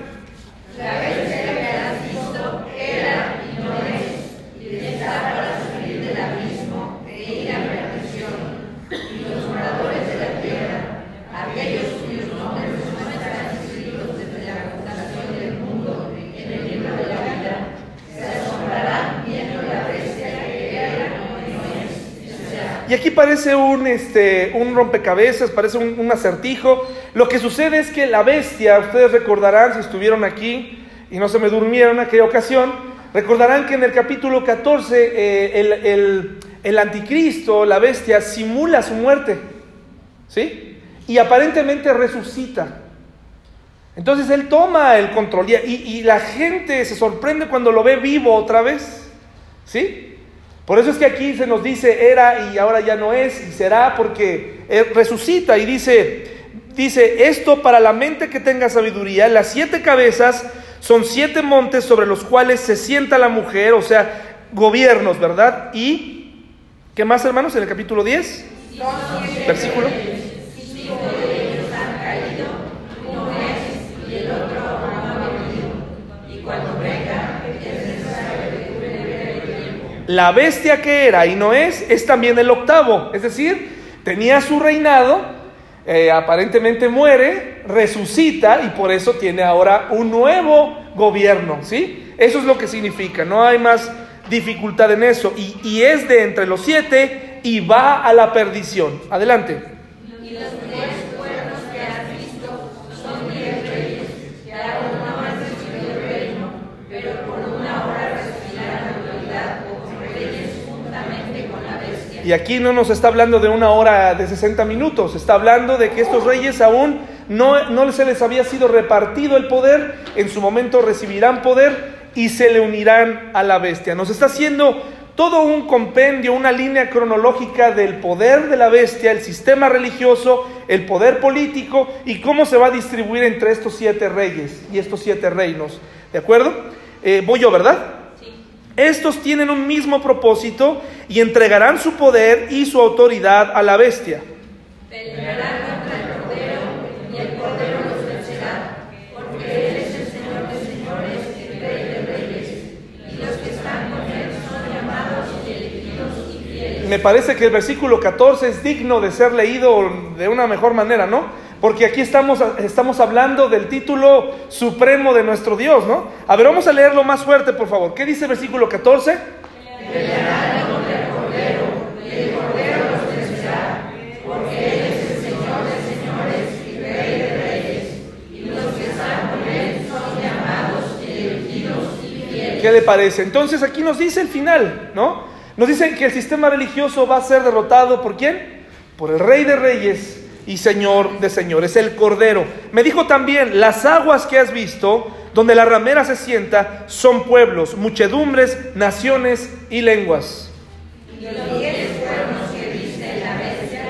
Speaker 1: Y aquí parece un, este, un rompecabezas, parece un, acertijo. Lo que sucede es que la bestia, ustedes recordarán si estuvieron aquí y no se me durmieron en aquella ocasión, recordarán que en el capítulo 14 eh, el, el, el anticristo, la bestia, simula su muerte. ¿Sí? Y aparentemente resucita. Entonces él toma el control y, la gente se sorprende cuando lo ve vivo otra vez. ¿Sí? Por eso es que aquí se nos dice era y ahora ya no es y será porque resucita y dice, dice esto para la mente que tenga sabiduría, las siete cabezas son siete montes sobre los cuales se sienta la mujer, o sea, gobiernos, ¿verdad? Y, ¿qué más hermanos en el capítulo 10? Versículo. La bestia que era y no es, es también el octavo. Es decir, tenía su reinado, eh, aparentemente muere, resucita y por eso tiene ahora un nuevo gobierno. ¿sí? Eso es lo que significa, no hay más dificultad en eso. Y, y es de entre los siete y va a la perdición. Adelante. Y aquí no nos está hablando de una hora de 60 minutos, está hablando de que estos reyes aún no, no se les había sido repartido el poder, en su momento recibirán poder y se le unirán a la bestia. Nos está haciendo todo un compendio, una línea cronológica del poder de la bestia, el sistema religioso, el poder político y cómo se va a distribuir entre estos siete reyes y estos siete reinos. ¿De acuerdo? Eh, voy yo, ¿verdad? Estos tienen un mismo propósito y entregarán su poder y su autoridad a la bestia. Pelearán contra el cordero y el cordero los vencerá, porque él es el Señor de señores, el Rey de reyes, y los que están con él son llamados y elegidos y fieles. Me parece que el versículo 14 es digno de ser leído de una mejor manera, ¿no? Porque aquí estamos, estamos hablando del título supremo de nuestro Dios, ¿no? A ver, vamos a leerlo más fuerte, por favor. ¿Qué dice el versículo 14? ¿Qué le parece? Entonces aquí nos dice el final, ¿no? Nos dice que el sistema religioso va a ser derrotado por quién? Por el Rey de Reyes y Señor de señores, el Cordero. Me dijo también, las aguas que has visto, donde la ramera se sienta, son pueblos, muchedumbres, naciones y lenguas. Y los diez cuernos que viste en la bestia,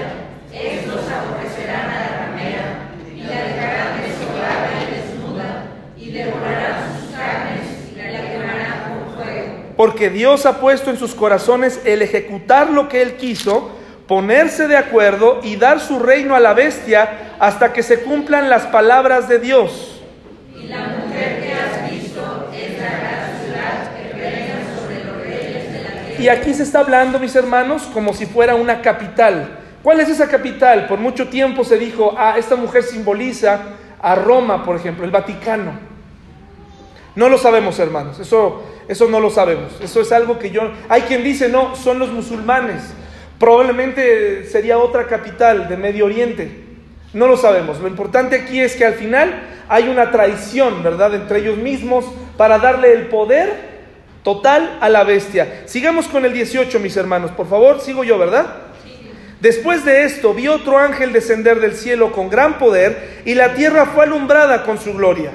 Speaker 1: estos aborrecerán a la ramera, y la dejarán desolada y desnuda, y devorarán sus carnes, y la quemarán con fuego. Porque Dios ha puesto en sus corazones el ejecutar lo que Él quiso, ponerse de acuerdo y dar su reino a la bestia hasta que se cumplan las palabras de Dios. Y la mujer que has visto es la gran ciudad que reina sobre los reyes de la tierra. Y aquí se está hablando, mis hermanos, como si fuera una capital. ¿Cuál es esa capital? Por mucho tiempo se dijo, ah, esta mujer simboliza a Roma, por ejemplo, el Vaticano. No lo sabemos, hermanos, eso, eso no lo sabemos. Eso es algo que yo... Hay quien dice, no, son los musulmanes. Probablemente sería otra capital de Medio Oriente. No lo sabemos. Lo importante aquí es que al final hay una traición, ¿verdad?, entre ellos mismos para darle el poder total a la bestia. Sigamos con el 18, mis hermanos. Por favor, sigo yo, ¿verdad? Después de esto, vi otro ángel descender del cielo con gran poder y la tierra fue alumbrada con su gloria.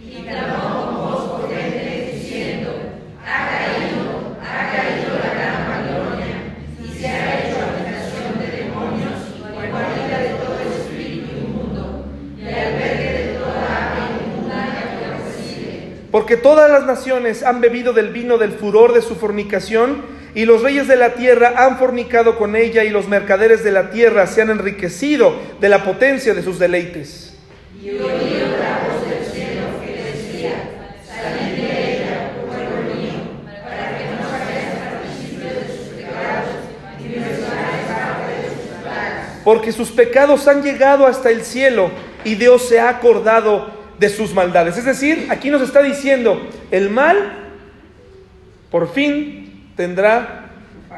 Speaker 1: Y porque todas las naciones han bebido del vino del furor de su fornicación, y los reyes de la tierra han fornicado con ella, y los mercaderes de la tierra se han enriquecido de la potencia de sus deleites. Y oí otra voz del cielo que decía, salid de ella, pueblo mío, para que no seáis partícipes de sus pecados, y restauraréis parte de sus plagas. Porque sus pecados han llegado hasta el cielo, y Dios se ha acordado de sus maldades. Es decir, aquí nos está diciendo, el mal por fin tendrá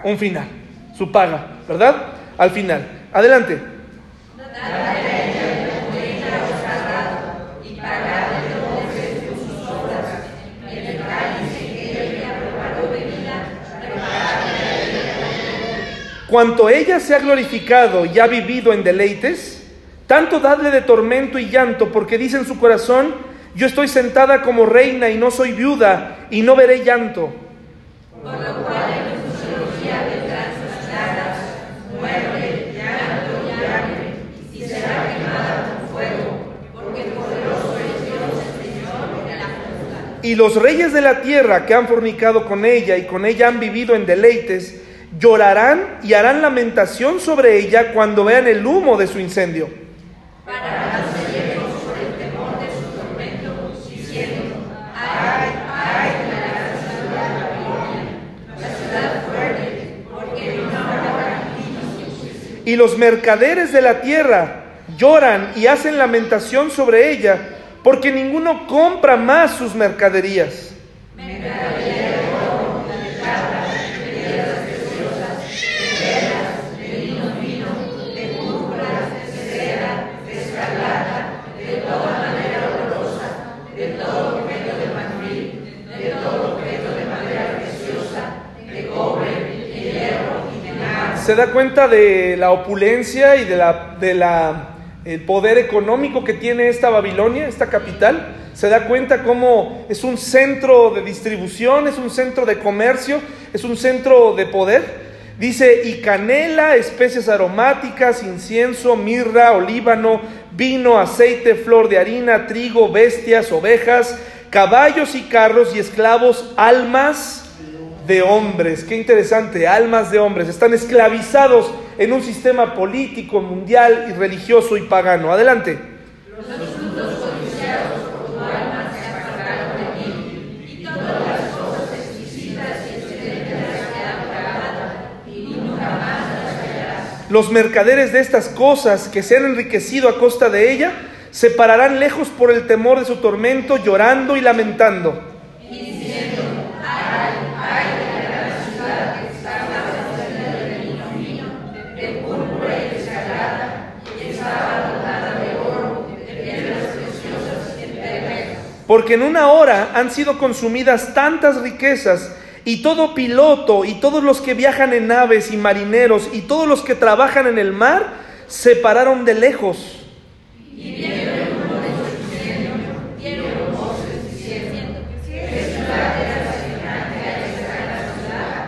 Speaker 1: un final. su paga, ¿verdad? Al final. Adelante. Cuanto ella se ha glorificado y ha vivido en deleites, tanto dadle de tormento y llanto, porque dice en su corazón, yo estoy sentada como reina y no soy viuda y no veré llanto. Por lo cual en y será quemada con fuego, porque la. Y los reyes de la tierra que han fornicado con ella y con ella han vivido en deleites, llorarán y harán lamentación sobre ella cuando vean el humo de su incendio. Para por el temor de su tormento, diciendo, ay, ay, la ciudad la ciudad fuerte, porque no habrá Y los mercaderes de la tierra lloran y hacen lamentación sobre ella, porque ninguno compra más sus mercaderías. Se da cuenta de la opulencia y de la, el poder económico que tiene esta Babilonia, esta capital. Se da cuenta cómo es un centro de distribución, es un centro de comercio, es un centro de poder. Dice, y canela, especies aromáticas, incienso, mirra, olíbano, vino, aceite, flor de harina, trigo, bestias, ovejas, caballos y carros y esclavos, almas de hombres. Qué interesante, almas de hombres. Están esclavizados en un sistema político, mundial y religioso y pagano. Adelante. Los mercaderes de estas cosas que se han enriquecido a costa de ella se pararán lejos por el temor de su tormento, llorando y lamentando. Porque en una hora han sido consumidas tantas riquezas y todo piloto y todos los que viajan en naves y marineros y todos los que trabajan en el mar se pararon de lejos.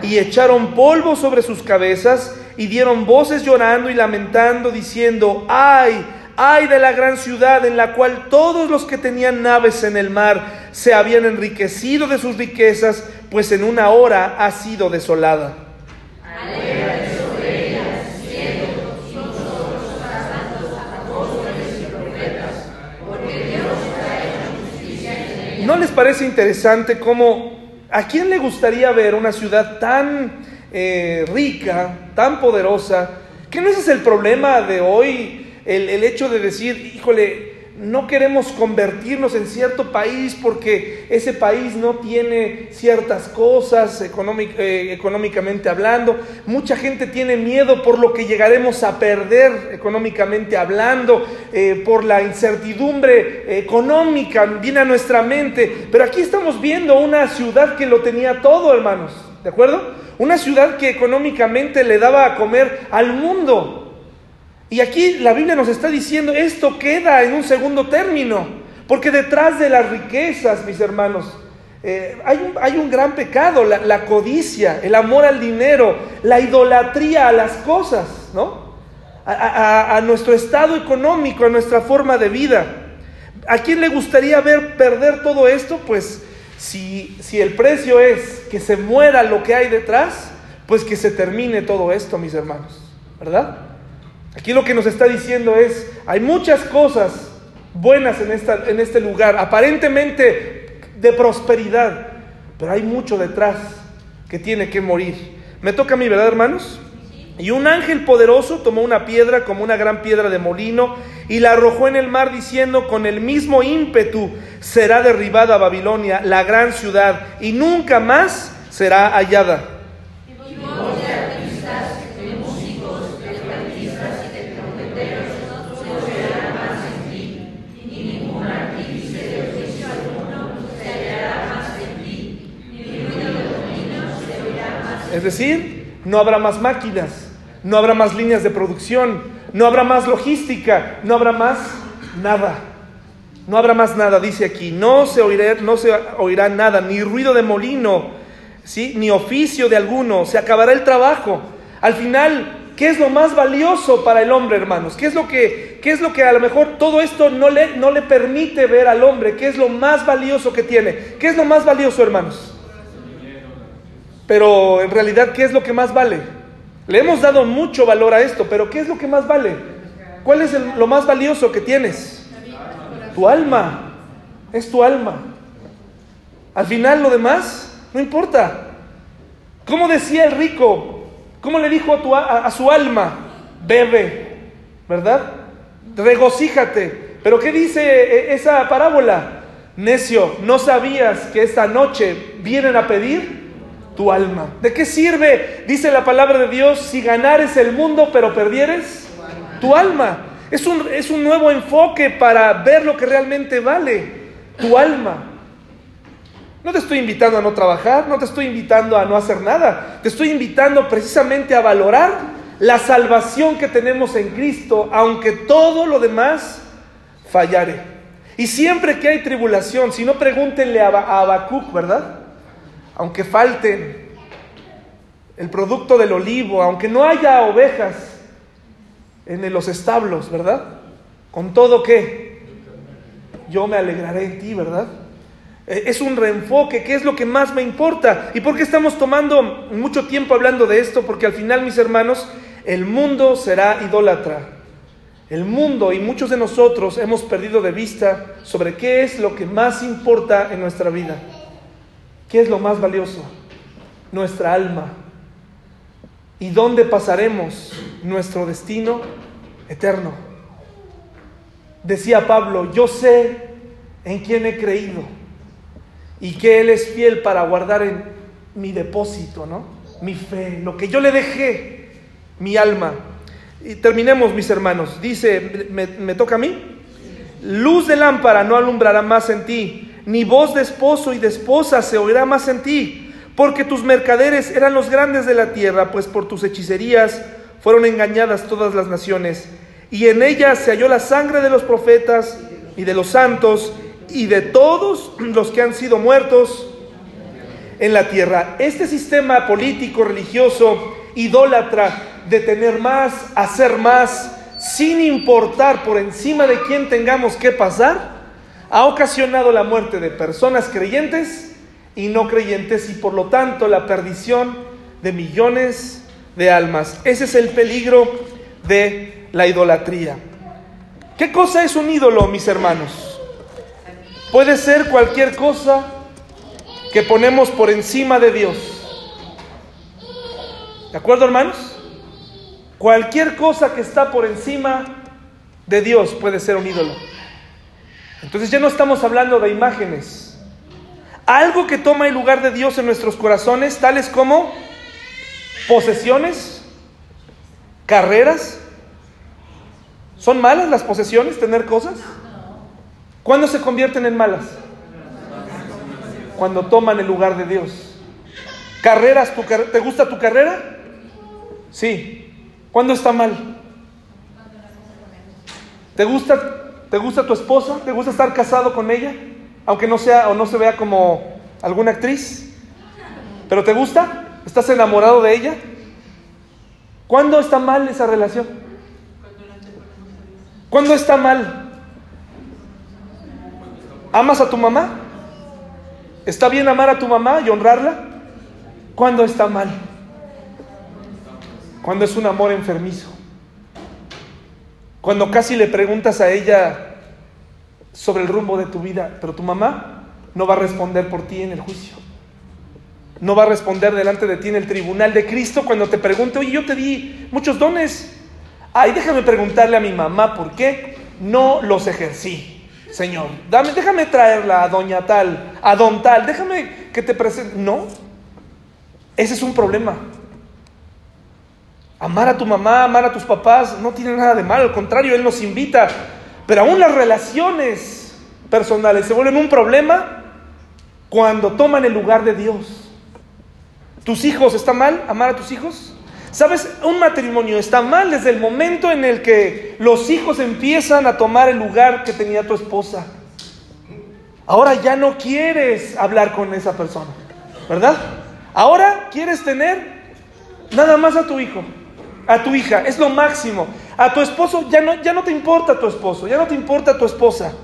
Speaker 1: Y echaron polvo sobre sus cabezas y dieron voces llorando y lamentando, diciendo, ay, Ay de la gran ciudad en la cual todos los que tenían naves en el mar se habían enriquecido de sus riquezas, pues en una hora ha sido desolada. ¿No les parece interesante cómo a quién le gustaría ver una ciudad tan eh, rica, tan poderosa? Que no ese es el problema de hoy el, hecho de decir, híjole, no queremos convertirnos en cierto país porque ese país no tiene ciertas cosas eh, económicamente hablando. Mucha gente tiene miedo por lo que llegaremos a perder económicamente hablando, eh, por la incertidumbre económica, viene a nuestra mente. Pero aquí estamos viendo una ciudad que lo tenía todo, hermanos, ¿de acuerdo? Una ciudad que económicamente le daba a comer al mundo. Y aquí la Biblia nos está diciendo, esto queda en un segundo término, porque detrás de las riquezas, mis hermanos, eh, hay, un, hay, un, gran pecado, la, codicia, el amor al dinero, la idolatría a las cosas, ¿no? A, a, nuestro estado económico, a nuestra forma de vida. ¿A quién le gustaría ver perder todo esto? Pues si, si el precio es que se muera lo que hay detrás, pues que se termine todo esto, mis hermanos, ¿verdad? Aquí lo que nos está diciendo es, hay muchas cosas buenas en, esta, en este lugar, aparentemente de prosperidad, pero hay mucho detrás que tiene que morir. Me toca a mí, ¿verdad, hermanos? Y un ángel poderoso tomó una piedra como una gran piedra de molino y la arrojó en el mar diciendo, con el mismo ímpetu será derribada Babilonia, la gran ciudad, y nunca más será hallada. Es decir, no habrá más máquinas, no habrá más líneas de producción, no habrá más logística, no habrá más nada. No habrá más nada, dice aquí. No se oirá, no se oirá nada, ni ruido de molino, ¿sí? ni oficio de alguno. Se acabará el trabajo. Al final, ¿qué es lo más valioso para el hombre, hermanos? ¿Qué es lo que, qué es lo que a lo mejor todo esto no le, no le permite ver al hombre? ¿Qué es lo más valioso que tiene? ¿Qué es lo más valioso, hermanos? Pero en realidad, ¿qué es lo que más vale? Le hemos dado mucho valor a esto, pero ¿qué es lo que más vale? ¿Cuál es lo más valioso que tienes? tu alma, es tu alma. Al final lo demás no importa. ¿Cómo decía el rico? ¿Cómo le dijo a, a, su alma? Bebe, ¿verdad? Regocíjate. Pero ¿qué dice e, esa parábola? Necio, ¿no sabías que esta noche vienen a pedir tu alma? ¿De qué sirve, dice la palabra de Dios, si ganares el mundo pero perdieres tu alma? Es un, es un nuevo enfoque para ver lo que realmente vale tu alma. No te estoy invitando a no trabajar, no te estoy invitando a no hacer nada. Te estoy invitando precisamente a valorar la salvación que tenemos en Cristo, aunque todo lo demás fallare. Y siempre que hay tribulación, si no pregúntenle a Habacuc, ¿verdad? Aunque falte el producto del olivo, aunque no haya ovejas, en los establos, ¿verdad? Con todo que yo me alegraré en ti, ¿verdad? E, es un reenfoque, ¿qué es lo que más me importa? ¿Y por qué estamos tomando mucho tiempo hablando de esto? Porque al final, mis hermanos, el mundo será idólatra. El mundo y muchos de nosotros hemos perdido de vista sobre qué es lo que más importa en nuestra vida. ¿Qué es lo más valioso? Nuestra alma, ¿Y dónde pasaremos nuestro destino eterno? Decía Pablo, yo sé en quién he creído y que Él es fiel para guardar en mi depósito, ¿no? Mi fe, lo que yo le dejé, mi alma. Y terminemos, mis hermanos. Dice, ¿me, me toca a mí? Luz de lámpara no alumbrará más en ti, ni voz de esposo y de esposa se oirá más en ti porque tus mercaderes eran los grandes de la tierra, pues por tus hechicerías fueron engañadas todas las naciones. Y en ellas se halló la sangre de los profetas y de los santos y de todos los que han sido muertos en la tierra. Este sistema político, religioso, idólatra, de tener más, hacer más, sin importar por encima de quién tengamos que pasar, ha ocasionado la muerte de personas creyentes y no creyentes y por lo tanto la perdición de millones de almas. Ese es el peligro de la idolatría. ¿Qué cosa es un ídolo, mis hermanos? Puede ser cualquier cosa que ponemos por encima de Dios. ¿De acuerdo, hermanos? Cualquier cosa que está por encima de Dios puede ser un ídolo. Entonces ya no estamos hablando de imágenes, algo que toma el lugar de Dios en nuestros corazones, tales como posesiones, carreras. ¿Son malas las posesiones, tener cosas? ¿Cuándo se convierten en malas? Cuando toman el lugar de Dios. ¿Carreras? ¿Te gusta tu carrera? Sí. ¿Cuándo está mal? ¿Te gusta, ¿Te gusta tu esposa? ¿Te gusta estar casado con ella? aunque no sea o no se vea como alguna actriz. ¿Pero te gusta? ¿Estás enamorado de ella? ¿Cuándo está mal esa relación? ¿Cuándo está mal? ¿Amas a tu mamá? ¿Está bien amar a tu mamá y honrarla? ¿Cuándo está mal? Cuando es un amor enfermizo. Cuando casi le preguntas a ella, sobre el rumbo de tu vida, pero tu mamá no va a responder por ti en el juicio. No va a responder delante de ti en el tribunal de Cristo cuando te pregunte, oye, yo te di muchos dones. Ay, déjame preguntarle a mi mamá por qué no los ejercí, Señor. Dame, déjame traerla a doña tal, a don tal, déjame que te presente. No, ese es un problema. Amar a tu mamá, amar a tus papás, no tiene nada de malo, al contrario, Él nos invita pero aún las relaciones personales se vuelven un problema cuando toman el lugar de Dios. ¿Tus hijos está mal amar a tus hijos? ¿Sabes? Un matrimonio está mal desde el momento en el que los hijos empiezan a tomar el lugar que tenía tu esposa. Ahora ya no quieres hablar con esa persona, ¿verdad? Ahora quieres tener nada más a tu hijo, a tu hija, es lo máximo. A tu esposo ya no, ya no te importa tu esposo, ya no te importa tu esposa.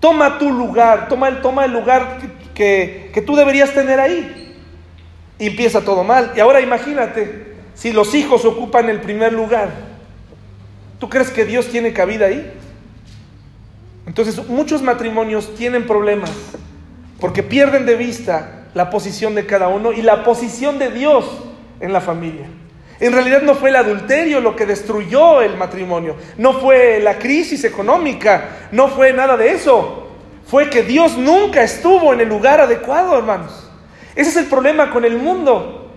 Speaker 1: Toma tu lugar, toma el, toma el lugar que, que tú deberías tener ahí. Y empieza todo mal. Y ahora imagínate, si los hijos ocupan el primer lugar, ¿tú crees que Dios tiene cabida ahí? Entonces muchos matrimonios tienen problemas porque pierden de vista la posición de cada uno y la posición de Dios en la familia. En realidad no fue el adulterio lo que destruyó el matrimonio, no fue la crisis económica, no fue nada de eso. Fue que Dios nunca estuvo en el lugar adecuado, hermanos. Ese es el problema con el mundo.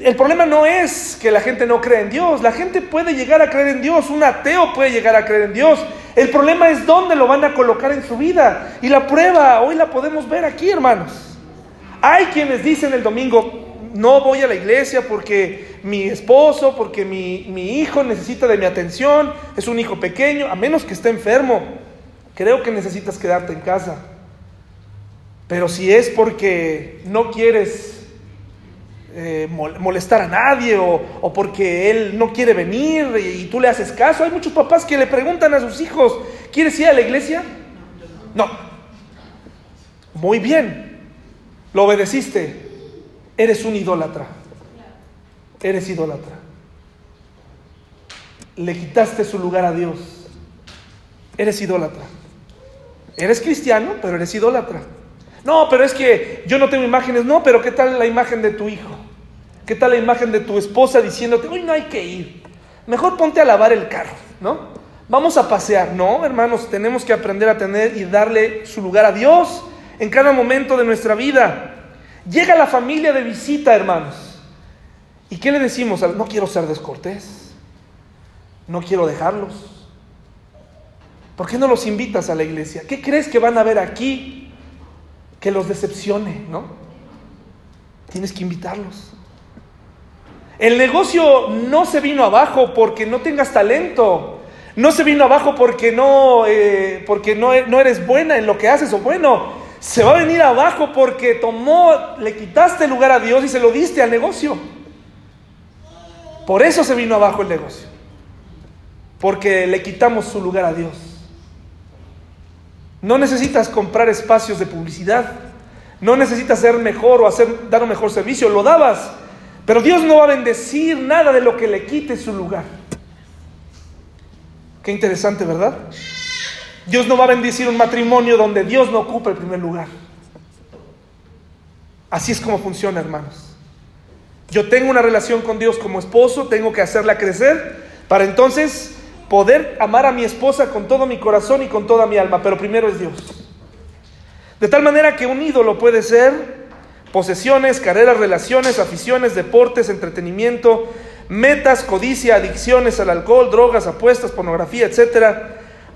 Speaker 1: El problema no es que la gente no cree en Dios, la gente puede llegar a creer en Dios, un ateo puede llegar a creer en Dios. El problema es dónde lo van a colocar en su vida. Y la prueba hoy la podemos ver aquí, hermanos. Hay quienes dicen el domingo, no voy a la iglesia porque mi esposo, porque mi, mi hijo necesita de mi atención, es un hijo pequeño, a menos que esté enfermo. Creo que necesitas quedarte en casa. Pero si es porque no quieres eh, molestar a nadie o, porque él no quiere venir y, tú le haces caso. Hay muchos papás que le preguntan a sus hijos, ¿quieres ir a la iglesia? No. Muy bien, lo obedeciste. Eres un idólatra. Eres idólatra. Le quitaste su lugar a Dios. Eres idólatra. Eres cristiano, pero eres idólatra. No, pero es que yo no tengo imágenes. No, pero ¿qué tal la imagen de tu hijo? ¿Qué tal la imagen de tu esposa diciéndote, hoy no hay que ir? Mejor ponte a lavar el carro, ¿no? Vamos a pasear. No, hermanos, tenemos que aprender a tener y darle su lugar a Dios en cada momento de nuestra vida. Llega la familia de visita, hermanos. ¿Y qué le decimos? No quiero ser descortés. No quiero dejarlos. ¿Por qué no los invitas a la iglesia? ¿Qué crees que van a ver aquí que los decepcione, ¿no? Tienes que invitarlos. El negocio no se vino abajo porque no tengas talento. No se vino abajo porque no, eh, porque no, no eres buena en lo que haces o bueno. Se va a venir abajo porque tomó, le quitaste lugar a Dios y se lo diste al negocio. Por eso se vino abajo el negocio. Porque le quitamos su lugar a Dios. No necesitas comprar espacios de publicidad. No necesitas ser mejor o hacer, dar un mejor servicio. Lo dabas. Pero Dios no va a bendecir nada de lo que le quite su lugar. Qué interesante, ¿verdad? Dios no va a bendecir un matrimonio donde Dios no ocupa el primer lugar. Así es como funciona, hermanos. Yo tengo una relación con Dios como esposo, tengo que hacerla crecer para entonces poder amar a mi esposa con todo mi corazón y con toda mi alma, pero primero es Dios. De tal manera que un ídolo puede ser posesiones, carreras, relaciones, aficiones, deportes, entretenimiento, metas, codicia, adicciones al alcohol, drogas, apuestas, pornografía, etc.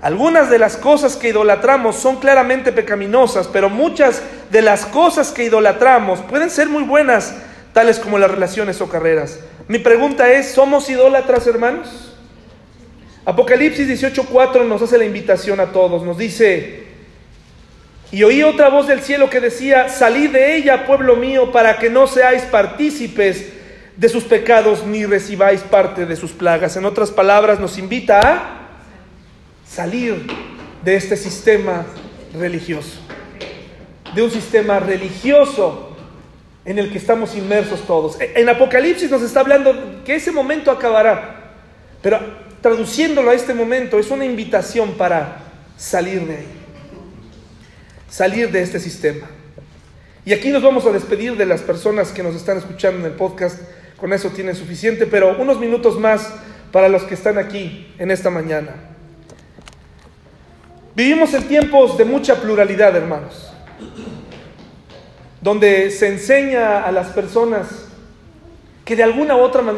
Speaker 1: Algunas de las cosas que idolatramos son claramente pecaminosas, pero muchas de las cosas que idolatramos pueden ser muy buenas, tales como las relaciones o carreras. Mi pregunta es, ¿somos idólatras, hermanos? Apocalipsis 18:4 nos hace la invitación a todos, nos dice, y oí otra voz del cielo que decía, salid de ella, pueblo mío, para que no seáis partícipes de sus pecados ni recibáis parte de sus plagas. En otras palabras, nos invita a salir de este sistema religioso, de un sistema religioso en el que estamos inmersos todos. En Apocalipsis nos está hablando que ese momento acabará, pero traduciéndolo a este momento, es una invitación para salir de ahí, salir de este sistema. Y aquí nos vamos a despedir de las personas que nos están escuchando en el podcast, con eso tiene suficiente, pero unos minutos más para los que están aquí en esta mañana. Vivimos en tiempos de mucha pluralidad, hermanos, donde se enseña a las personas que de alguna u otra manera